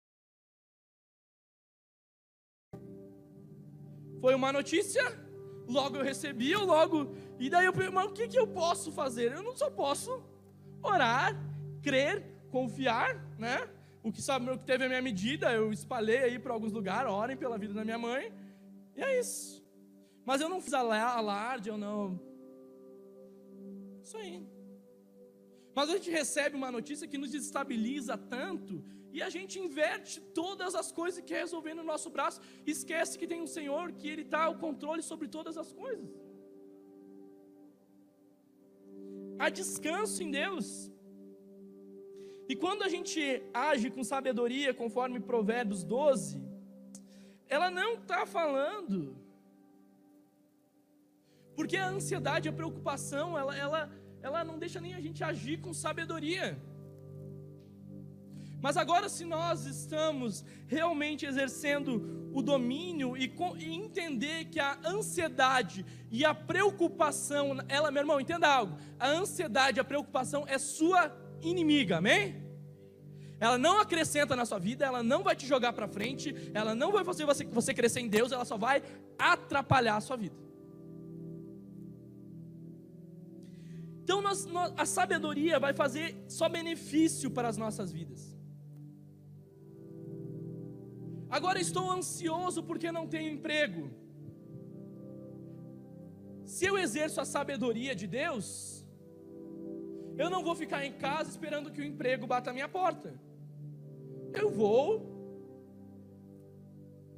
Foi uma notícia, logo eu recebi, eu logo. E daí eu falei, mas o que, que eu posso fazer? Eu não só posso orar, crer, confiar, né? O que sabe o que teve a minha medida, eu espalhei aí para alguns lugares, orem pela vida da minha mãe. E é isso. Mas eu não fiz alarde, eu não. Isso aí. Mas a gente recebe uma notícia que nos desestabiliza tanto e a gente inverte todas as coisas que quer resolver no nosso braço, esquece que tem um Senhor que Ele está ao controle sobre todas as coisas. Há descanso em Deus. E quando a gente age com sabedoria, conforme Provérbios 12, ela não está falando. Porque a ansiedade, a preocupação, ela, ela, ela não deixa nem a gente agir com sabedoria. Mas agora, se nós estamos realmente exercendo o domínio e, entender que a ansiedade e a preocupação, ela, meu irmão, entenda algo: a ansiedade, a preocupação é sua inimiga, amém? Ela não acrescenta na sua vida, ela não vai te jogar para frente, ela não vai fazer você, você crescer em Deus, ela só vai atrapalhar a sua vida. Então, nós, nós, a sabedoria vai fazer só benefício para as nossas vidas. Agora estou ansioso porque não tenho emprego. Se eu exerço a sabedoria de Deus, eu não vou ficar em casa esperando que o emprego bata a minha porta. Eu vou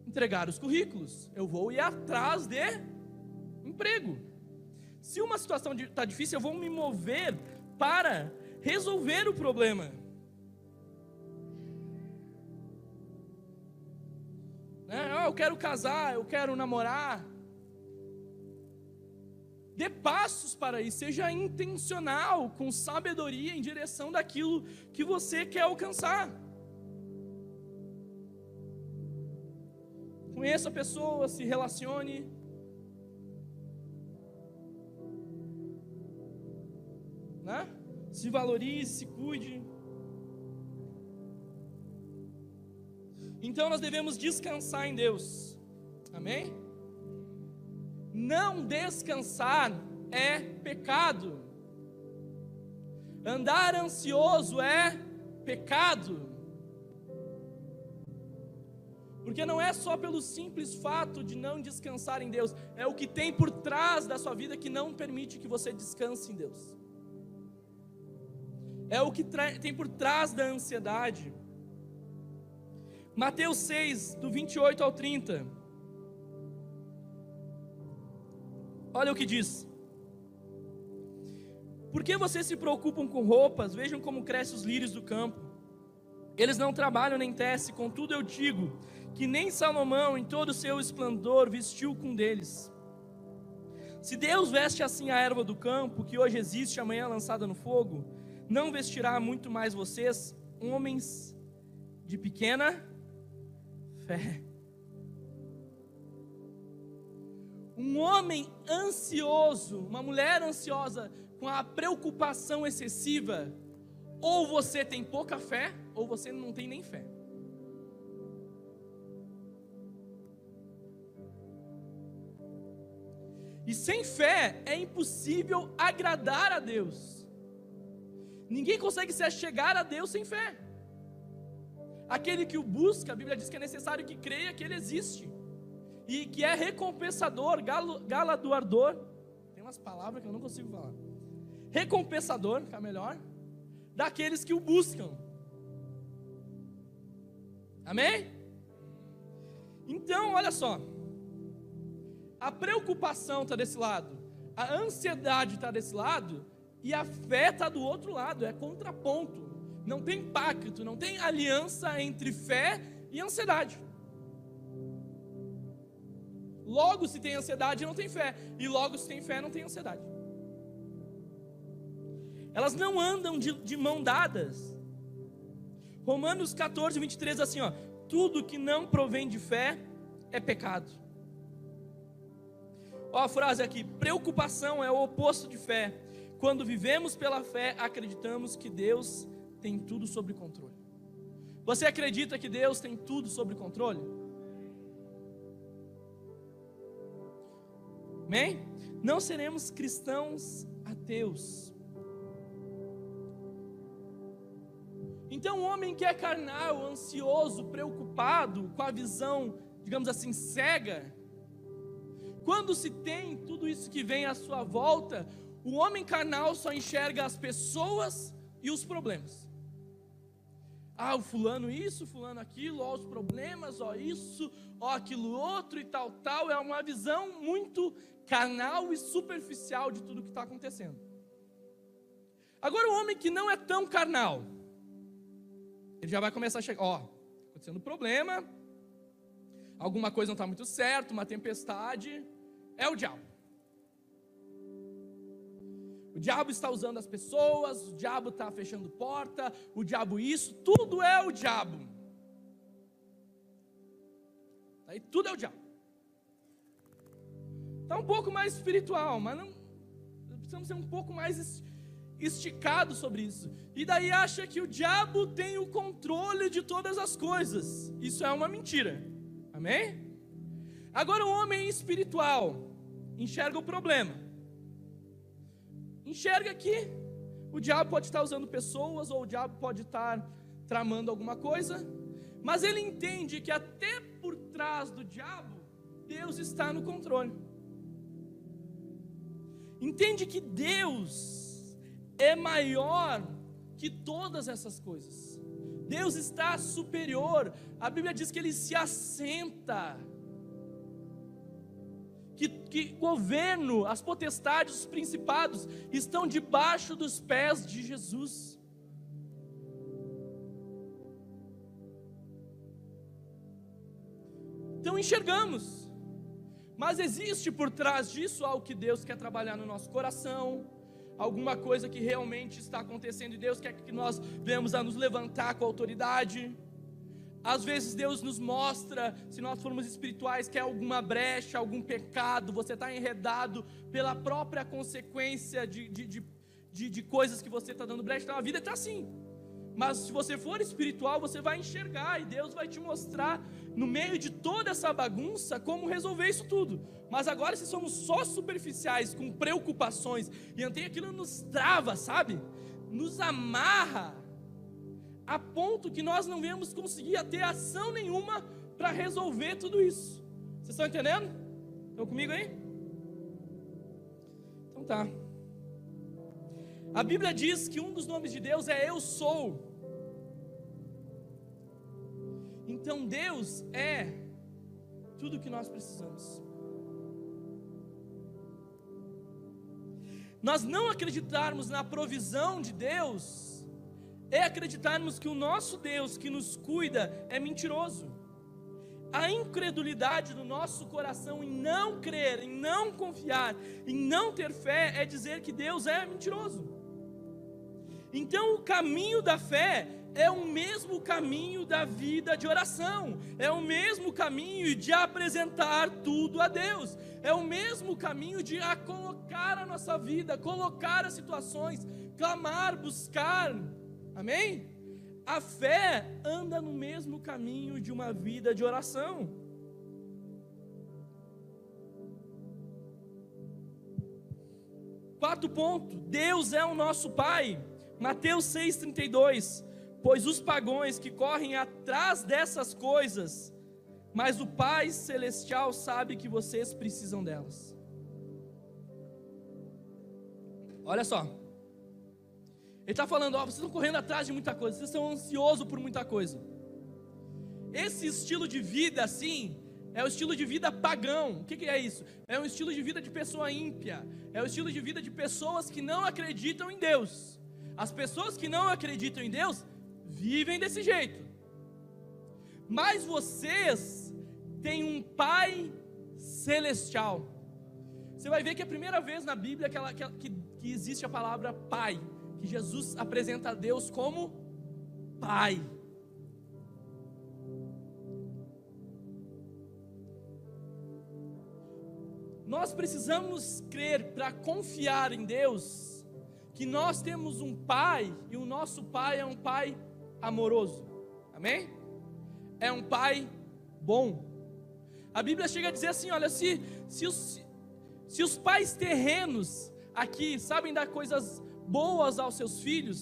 entregar os currículos, eu vou ir atrás de emprego. Se uma situação está difícil, eu vou me mover para resolver o problema. Eu quero casar, eu quero namorar. Dê passos para isso, seja intencional, com sabedoria em direção daquilo que você quer alcançar. Conheça a pessoa, se relacione. Né? Se valorize, se cuide. Então nós devemos descansar em Deus. Amém? Não descansar é pecado. Andar ansioso é pecado. Porque não é só pelo simples fato de não descansar em Deus, é o que tem por trás da sua vida que não permite que você descanse em Deus. É o que tem por trás da ansiedade. Mateus 6, do 28 ao 30. Olha o que diz. Por que vocês se preocupam com roupas? Vejam como crescem os lírios do campo. Eles não trabalham nem tecem, contudo eu digo que nem Salomão, em todo o seu esplendor, vestiu com deles. Se Deus veste assim a erva do campo, que hoje existe, amanhã lançada no fogo, não vestirá muito mais vocês, homens de pequena fé. Um homem ansioso, uma mulher ansiosa, com a preocupação excessiva, ou você tem pouca fé, ou você não tem nem fé. E sem fé é impossível agradar a Deus. Ninguém consegue se achegar a Deus sem fé. Aquele que o busca, a Bíblia diz que é necessário que creia que Ele existe. E que é recompensador, galardoador. Tem umas palavras que eu não consigo falar. Recompensador, é melhor, daqueles que o buscam. Amém? Então, olha só. A preocupação está desse lado, a ansiedade está desse lado, e a fé está do outro lado, é contraponto. Não tem pacto, não tem aliança entre fé e ansiedade. Logo, se tem ansiedade, não tem fé. E logo, se tem fé, não tem ansiedade. Elas não andam de, de mão dadas. Romanos 14, 23, assim, ó. Tudo que não provém de fé é pecado. Ó a frase aqui: preocupação é o oposto de fé. Quando vivemos pela fé, acreditamos que Deus tem tudo sob controle. Você acredita que Deus tem tudo sob controle? Amém? Não seremos cristãos ateus. Então, o homem que é carnal, ansioso, preocupado, com a visão, digamos assim, cega, quando se tem tudo isso que vem à sua volta, o homem carnal só enxerga as pessoas e os problemas. Ah, o fulano isso, fulano aquilo, ó os problemas, ó isso, ó aquilo outro e tal, tal. É uma visão muito carnal e superficial de tudo que está acontecendo. Agora o homem que não é tão carnal, ele já vai começar a chegar, ó, acontecendo problema, alguma coisa não está muito certo, uma tempestade, é o diabo. O diabo está usando as pessoas, o diabo está fechando porta, o diabo isso, tudo é o diabo. Aí tudo é o diabo. Está um pouco mais espiritual, mas não precisamos ser um pouco mais esticado sobre isso. E daí acha que o diabo tem o controle de todas as coisas. Isso é uma mentira. Amém? Agora o homem espiritual enxerga o problema. Enxerga que o diabo pode estar usando pessoas ou o diabo pode estar tramando alguma coisa, mas ele entende que até por trás do diabo Deus está no controle. Entende que Deus é maior que todas essas coisas. Deus está superior. A Bíblia diz que ele se assenta que, que governo, as potestades, os principados estão debaixo dos pés de Jesus. Então enxergamos, mas existe por trás disso algo que Deus quer trabalhar no nosso coração, alguma coisa que realmente está acontecendo e Deus quer que nós venhamos a nos levantar com autoridade. Às vezes Deus nos mostra, se nós formos espirituais, que é alguma brecha, algum pecado, você está enredado pela própria consequência de, de, de, de, coisas que você está dando brecha. Então a vida está assim. Mas se você for espiritual, você vai enxergar e Deus vai te mostrar, no meio de toda essa bagunça, como resolver isso tudo. Mas agora, se somos só superficiais, com preocupações, e aquilo nos trava, sabe? Nos amarra a ponto que nós não vamos conseguir ter ação nenhuma para resolver tudo isso. Vocês estão entendendo? Estão comigo aí? Então tá. A Bíblia diz que um dos nomes de Deus é Eu Sou. Então Deus é tudo o que nós precisamos. Nós não acreditarmos na provisão de Deus é acreditarmos que o nosso Deus que nos cuida é mentiroso. A incredulidade do nosso coração em não crer, em não confiar, em não ter fé, é dizer que Deus é mentiroso. Então, o caminho da fé é o mesmo caminho da vida de oração, é o mesmo caminho de apresentar tudo a Deus. É o mesmo caminho de a colocar a nossa vida, colocar as situações, clamar, buscar. Amém? A fé anda no mesmo caminho de uma vida de oração. Quarto ponto, Deus é o nosso Pai. Mateus 6,32. Pois os pagões que correm atrás dessas coisas, mas o Pai Celestial sabe que vocês precisam delas. Olha só, ele está falando: ó, vocês estão correndo atrás de muita coisa, vocês estão ansiosos por muita coisa. Esse estilo de vida, assim, é o estilo de vida pagão. O que, que, é isso? É um estilo de vida de pessoa ímpia. É o estilo de vida de pessoas que não acreditam em Deus. As pessoas que não acreditam em Deus vivem desse jeito. Mas vocês têm um Pai celestial. Você vai ver que é a primeira vez na Bíblia que, ela, que, que existe a palavra Pai, que Jesus apresenta a Deus como Pai. Nós precisamos crer para confiar em Deus que nós temos um pai e o nosso pai é um pai amoroso. Amém? É um pai bom. A Bíblia chega a dizer assim: olha, se, se, os, se os pais terrenos aqui sabem dar coisas boas aos seus filhos,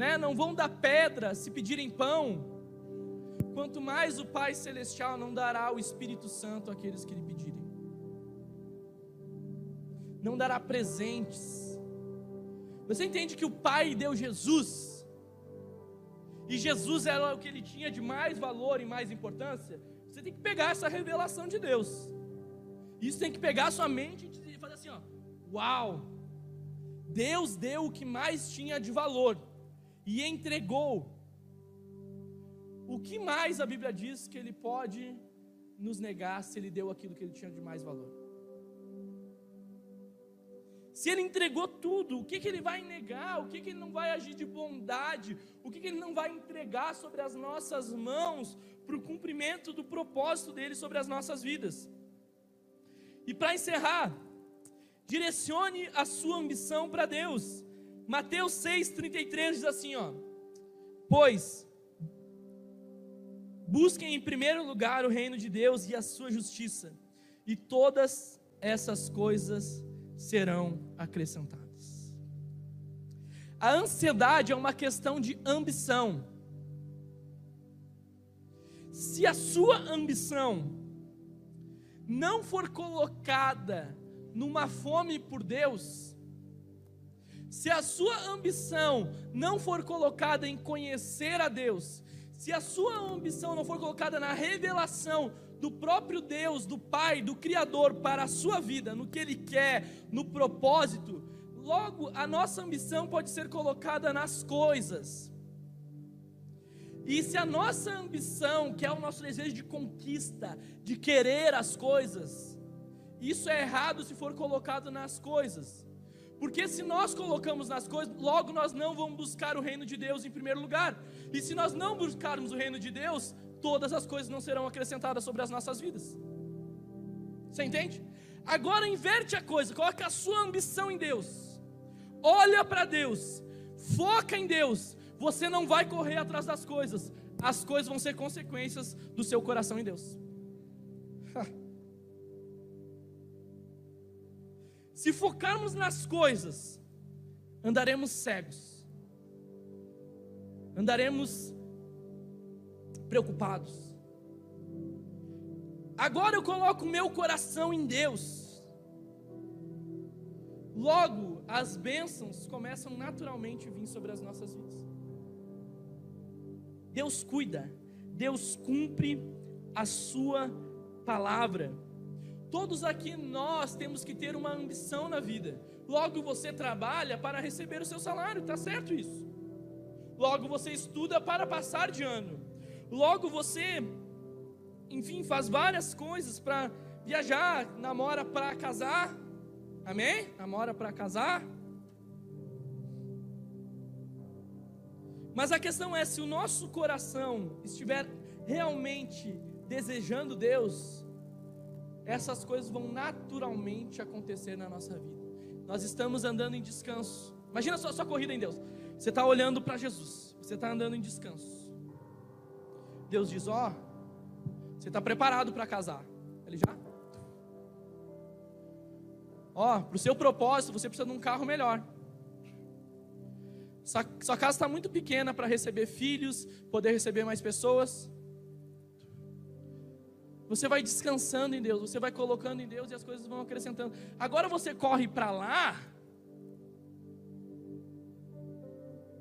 né, não vão dar pedra se pedirem pão, quanto mais o Pai Celestial não dará o Espírito Santo àqueles que lhe pedirem, não dará presentes você entende que o Pai deu Jesus, e Jesus era o que ele tinha de mais valor e mais importância? Você tem que pegar essa revelação de Deus. Isso tem que pegar a sua mente e fazer assim: ó, uau! Deus deu o que mais tinha de valor e entregou. O que mais a Bíblia diz que ele pode nos negar se ele deu aquilo que ele tinha de mais valor? Se ele entregou tudo, o que, que ele vai negar? O que, que ele não vai agir de bondade? O que, que ele não vai entregar sobre as nossas mãos para o cumprimento do propósito dele sobre as nossas vidas? E para encerrar, direcione a sua ambição para Deus. Mateus 6,33 diz assim: ó, Pois busquem em primeiro lugar o reino de Deus e a sua justiça, e todas essas coisas serão acrescentadas. A ansiedade é uma questão de ambição. Se a sua ambição não for colocada numa fome por Deus, se a sua ambição não for colocada em conhecer a Deus, se a sua ambição não for colocada na revelação do próprio Deus, do Pai, do Criador para a sua vida, no que Ele quer, no propósito, logo a nossa ambição pode ser colocada nas coisas. E se a nossa ambição, que é o nosso desejo de conquista, de querer as coisas, isso é errado se for colocado nas coisas. Porque se nós colocamos nas coisas, logo nós não vamos buscar o reino de Deus em primeiro lugar. E se nós não buscarmos o reino de Deus, todas as coisas não serão acrescentadas sobre as nossas vidas. Você entende? Agora inverte a coisa, coloca a sua ambição em Deus. Olha para Deus, foca em Deus. Você não vai correr atrás das coisas. As coisas vão ser consequências do seu coração em Deus. Se focarmos nas coisas, andaremos cegos. Andaremos preocupados. Agora eu coloco meu coração em Deus. Logo, as bênçãos começam naturalmente a vir sobre as nossas vidas. Deus cuida, Deus cumpre a sua palavra. Todos aqui nós temos que ter uma ambição na vida. Logo você trabalha para receber o seu salário, tá certo isso? Logo você estuda para passar de ano. Logo você, enfim, faz várias coisas para viajar, namora para casar. Amém? Namora para casar. Mas a questão é: se o nosso coração estiver realmente desejando Deus, essas coisas vão naturalmente acontecer na nossa vida. Nós estamos andando em descanso. Imagina só a sua corrida em Deus. Você está olhando para Jesus, você está andando em descanso. Deus diz: Ó, oh, você está preparado para casar. Ele já. Ó, oh, para o seu propósito, você precisa de um carro melhor. Sua, sua casa está muito pequena para receber filhos, poder receber mais pessoas. Você vai descansando em Deus, você vai colocando em Deus e as coisas vão acrescentando. Agora você corre para lá,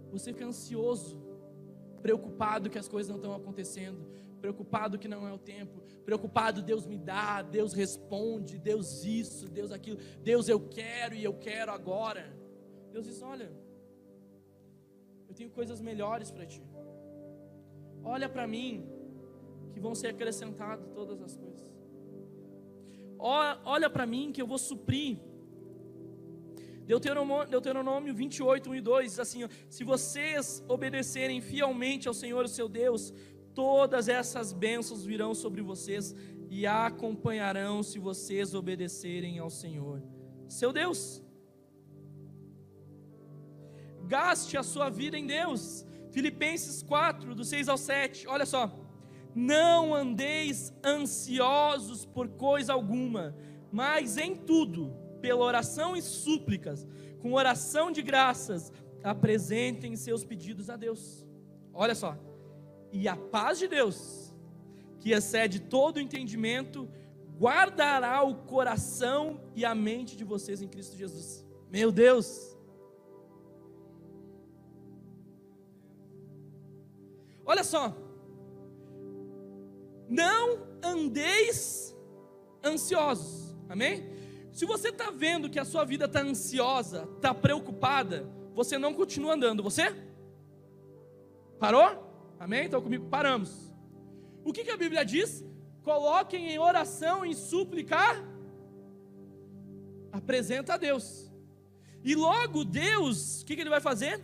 você fica ansioso, preocupado que as coisas não estão acontecendo, preocupado que não é o tempo, preocupado Deus me dá, Deus responde, Deus isso, Deus aquilo, Deus eu quero e eu quero agora. Deus diz: Olha, eu tenho coisas melhores para ti. Olha para mim, que vão ser acrescentadas todas as coisas. Olha para mim que eu vou suprir. Deuteronômio, Deuteronômio 28, 1 e 2 diz assim: Se vocês obedecerem fielmente ao Senhor, o seu Deus, todas essas bênçãos virão sobre vocês e acompanharão se vocês obedecerem ao Senhor, seu Deus. Gaste a sua vida em Deus. Filipenses 4, do 6 ao 7. Olha só. Não andeis ansiosos por coisa alguma, mas em tudo, pela oração e súplicas, com oração de graças, apresentem seus pedidos a Deus. Olha só. E a paz de Deus, que excede todo entendimento, guardará o coração e a mente de vocês em Cristo Jesus. Meu Deus! Olha só, não andeis ansiosos. Amém? Se você está vendo que a sua vida está ansiosa, está preocupada, você não continua andando, você? Parou? Amém? Então comigo, paramos. O que, que a Bíblia diz? Coloquem em oração, em súplica, apresenta a Deus. E logo Deus, o que, que Ele vai fazer?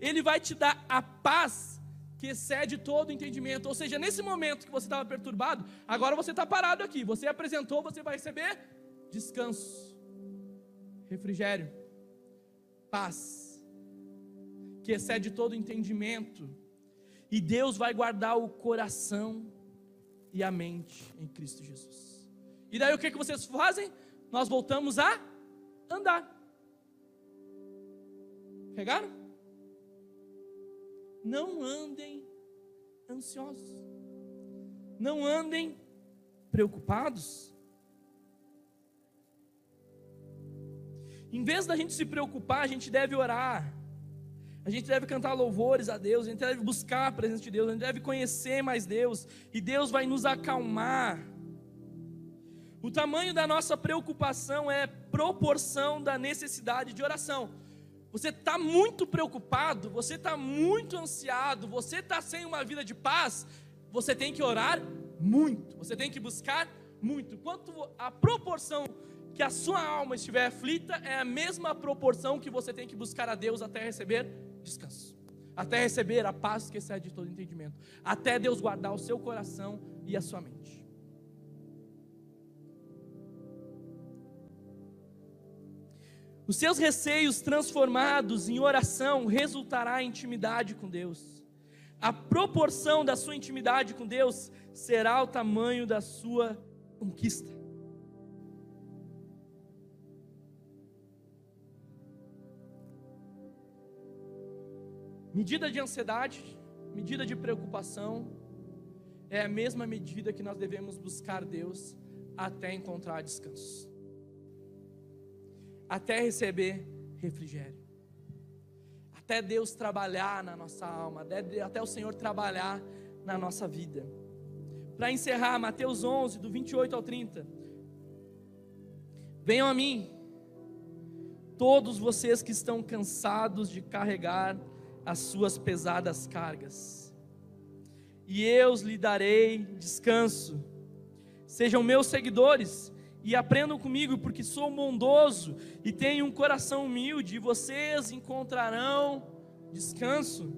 Ele vai te dar a paz que excede todo entendimento. Ou seja, nesse momento que você estava perturbado, agora você está parado aqui. Você apresentou, você vai receber descanso, refrigério, paz, que excede todo entendimento. E Deus vai guardar o coração e a mente em Cristo Jesus. E daí o que, que vocês fazem? Nós voltamos a andar. Pegaram? Não andem ansiosos, não andem preocupados. Em vez da gente se preocupar, a gente deve orar, a gente deve cantar louvores a Deus, a gente deve buscar a presença de Deus, a gente deve conhecer mais Deus, e Deus vai nos acalmar. O tamanho da nossa preocupação é proporção da necessidade de oração você está muito preocupado, você está muito ansiado, você está sem uma vida de paz, você tem que orar muito, você tem que buscar muito. Quanto a proporção que a sua alma estiver aflita, é a mesma proporção que você tem que buscar a Deus até receber descanso, até receber a paz que excede todo entendimento, até Deus guardar o seu coração e a sua mente. Os seus receios transformados em oração resultará em intimidade com Deus. A proporção da sua intimidade com Deus será o tamanho da sua conquista. Medida de ansiedade, medida de preocupação, é a mesma medida que nós devemos buscar Deus até encontrar descanso até receber refrigério. Até Deus trabalhar na nossa alma, até, o Senhor trabalhar na nossa vida. Para encerrar, Mateus 11, do 28 ao 30. Venham a mim, todos vocês que estão cansados de carregar as suas pesadas cargas, e eu lhe darei descanso. Sejam meus seguidores e aprendam comigo, porque sou bondoso e tenho um coração humilde, e vocês encontrarão descanso.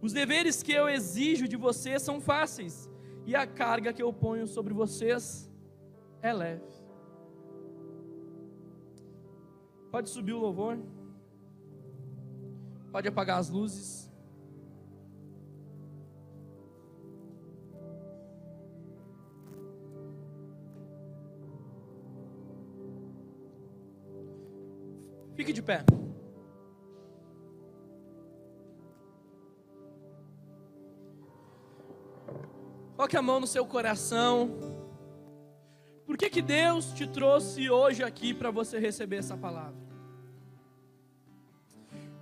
Os deveres que eu exijo de vocês são fáceis, e a carga que eu ponho sobre vocês é leve. Pode subir o louvor. Pode apagar as luzes. Fique de pé. Coloque a mão no seu coração. Por que, que Deus te trouxe hoje aqui para você receber essa palavra?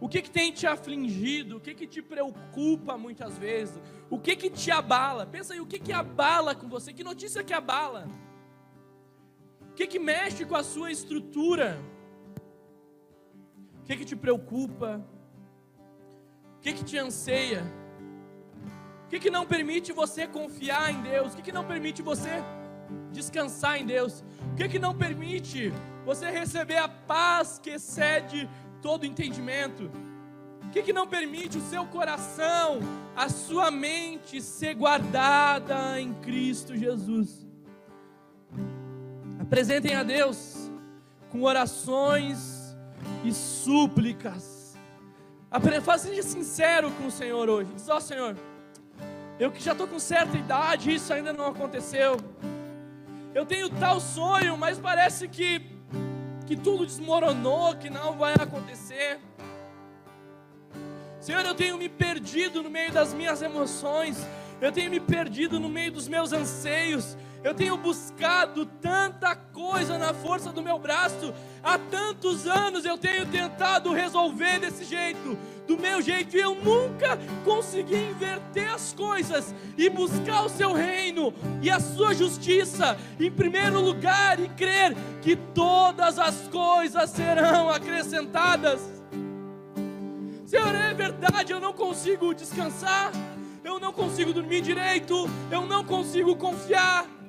O que, que tem te afligido? O que, que te preocupa muitas vezes? O que, que te abala? Pensa aí, o que, que abala com você? Que notícia que abala? O que, que mexe com a sua estrutura? O que, que te preocupa? O que, que te anseia? O que, que não permite você confiar em Deus? O que, que não permite você descansar em Deus? O que, que não permite você receber a paz que excede todo entendimento? O que, que não permite o seu coração, a sua mente ser guardada em Cristo Jesus? Apresentem a Deus com orações e súplicas. Faça sincero com o Senhor hoje. Diz: Ó oh, Senhor, eu que já estou com certa idade, isso ainda não aconteceu. Eu tenho tal sonho, mas parece que, que tudo desmoronou, que não vai acontecer. Senhor, eu tenho me perdido no meio das minhas emoções, eu tenho me perdido no meio dos meus anseios, eu tenho buscado tanta coisa na força do meu braço. Há tantos anos eu tenho tentado resolver desse jeito, do meu jeito, e eu nunca consegui inverter as coisas e buscar o seu reino e a sua justiça em primeiro lugar e crer que todas as coisas serão acrescentadas. Senhor, é verdade, eu não consigo descansar, eu não consigo dormir direito, eu não consigo confiar.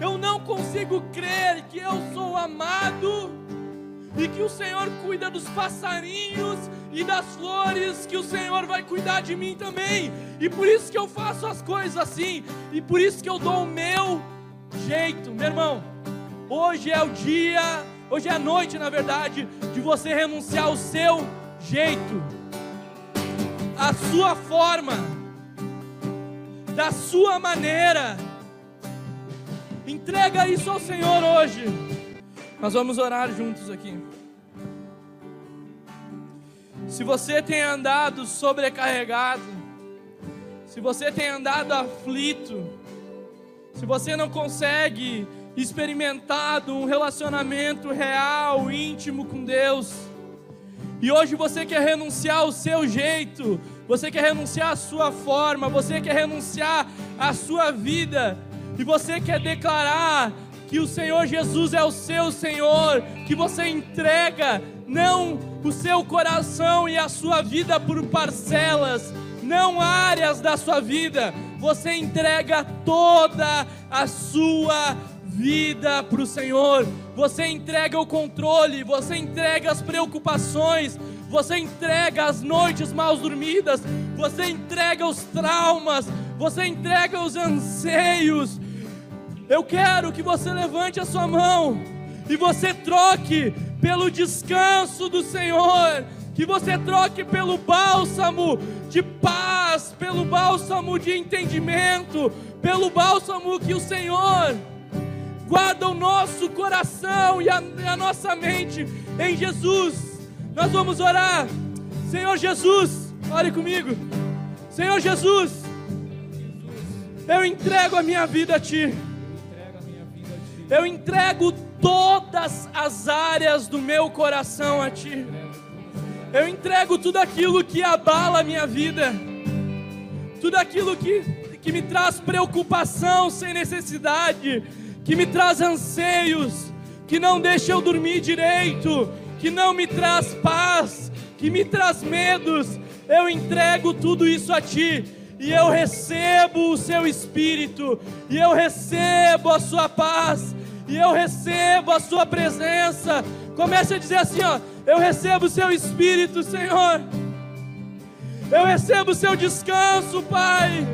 Eu não consigo crer que eu sou amado e que o Senhor cuida dos passarinhos e das flores, que o Senhor vai cuidar de mim também. E por isso que eu faço as coisas assim, e por isso que eu dou o meu jeito, meu irmão. Hoje é o dia, hoje é a noite, na verdade, de você renunciar ao seu jeito, a sua forma, da sua maneira Entrega isso ao Senhor hoje. Nós vamos orar juntos aqui. Se você tem andado sobrecarregado, se você tem andado aflito, se você não consegue experimentar um relacionamento real, íntimo com Deus, e hoje você quer renunciar ao seu jeito, você quer renunciar à sua forma, você quer renunciar à sua vida, e você quer declarar que o Senhor Jesus é o seu Senhor, que você entrega não o seu coração e a sua vida por parcelas, não áreas da sua vida, você entrega toda a sua vida para o Senhor, você entrega o controle, você entrega as preocupações, você entrega as noites mal dormidas, você entrega os traumas, você entrega os anseios, eu quero que você levante a sua mão e você troque pelo descanso do Senhor, que você troque pelo bálsamo de paz, pelo bálsamo de entendimento, pelo bálsamo que o Senhor guarda o nosso coração e a, a nossa mente em Jesus. Nós vamos orar, Senhor Jesus, ore comigo, Senhor Jesus, eu entrego a minha vida a Ti. Eu entrego todas as áreas do meu coração a Ti. Eu entrego tudo aquilo que abala a minha vida, tudo aquilo que, que me traz preocupação sem necessidade, que me traz anseios, que não deixa eu dormir direito, que não me traz paz, que me traz medos. Eu entrego tudo isso a Ti e eu recebo o Seu Espírito, e eu recebo a Sua paz, e eu recebo a Sua presença. Comece a dizer assim: ó, eu recebo o Seu Espírito, Senhor. Eu recebo o Seu descanso, Pai.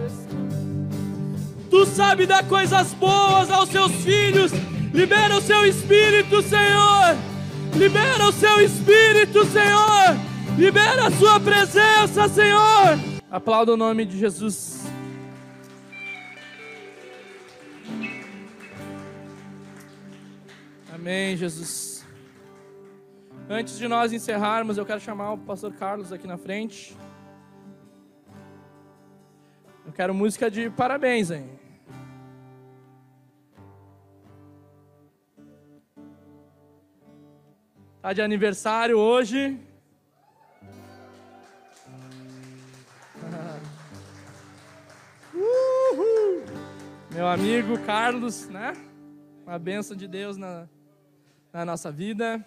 Tu sabe dar coisas boas aos Seus filhos Libera o seu espírito, Senhor. Libera o seu espírito, Senhor. Libera a sua presença, Senhor. Aplauda o nome de Jesus. Amém, Jesus. Antes de nós encerrarmos, eu quero chamar o pastor Carlos aqui na frente. Eu quero música de parabéns, hein? Tá de aniversário hoje. Uhul. Meu amigo Carlos, né? Uma benção de Deus na, na nossa vida.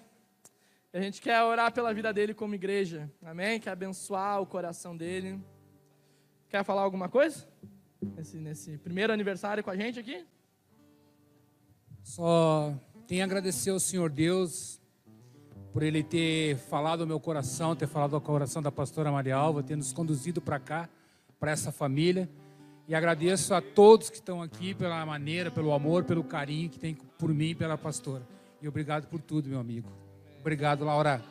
A gente quer orar pela vida dele como igreja. Amém? Quer abençoar o coração dele. Quer falar alguma coisa? Nesse, nesse primeiro aniversário com a gente aqui? Só tenho a agradecer ao Senhor Deus por Ele ter falado ao meu coração, ter falado ao coração da pastora Maria Alva, ter nos conduzido para cá, para essa família. E agradeço a todos que estão aqui pela maneira, pelo amor, pelo carinho que tem por mim e pela pastora. E obrigado por tudo, meu amigo. Obrigado, Laura.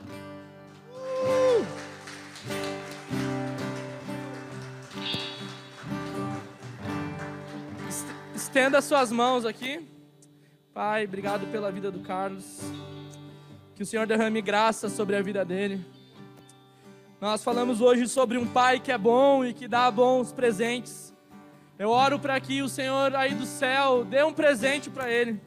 Estenda suas mãos aqui. Pai, obrigado pela vida do Carlos. Que o Senhor derrame graça sobre a vida dele. Nós falamos hoje sobre um pai que é bom e que dá bons presentes. Eu oro para que o Senhor aí do céu dê um presente para ele.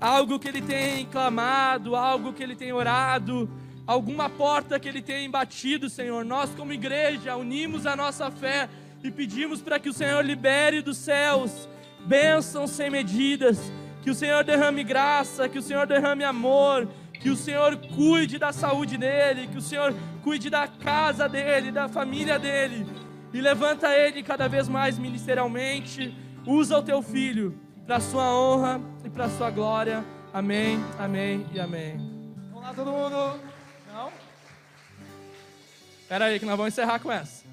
Algo que ele tem clamado, algo que ele tem orado, alguma porta que ele tem batido, Senhor. Nós, como igreja, unimos a nossa fé e pedimos para que o Senhor libere dos céus bênçãos sem medidas. Que o Senhor derrame graça, que o Senhor derrame amor, que o Senhor cuide da saúde dele, que o Senhor cuide da casa dele, da família dele, e levanta ele cada vez mais ministerialmente. Usa o teu filho para a sua honra e para a sua glória. Amém, amém e amém. Vamos lá, todo mundo. Não? Espera aí, que nós vamos encerrar com essa.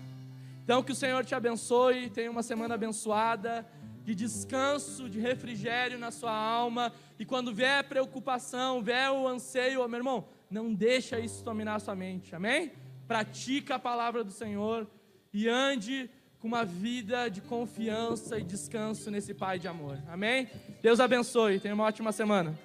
Então, que o Senhor te abençoe, tenha uma semana abençoada de descanso, de refrigério na sua alma. E quando vier a preocupação, vier o anseio, meu irmão, não deixa isso dominar a sua mente, amém? Pratica a palavra do Senhor e ande com uma vida de confiança e descanso nesse Pai de amor, amém? Deus abençoe, tenha uma ótima semana.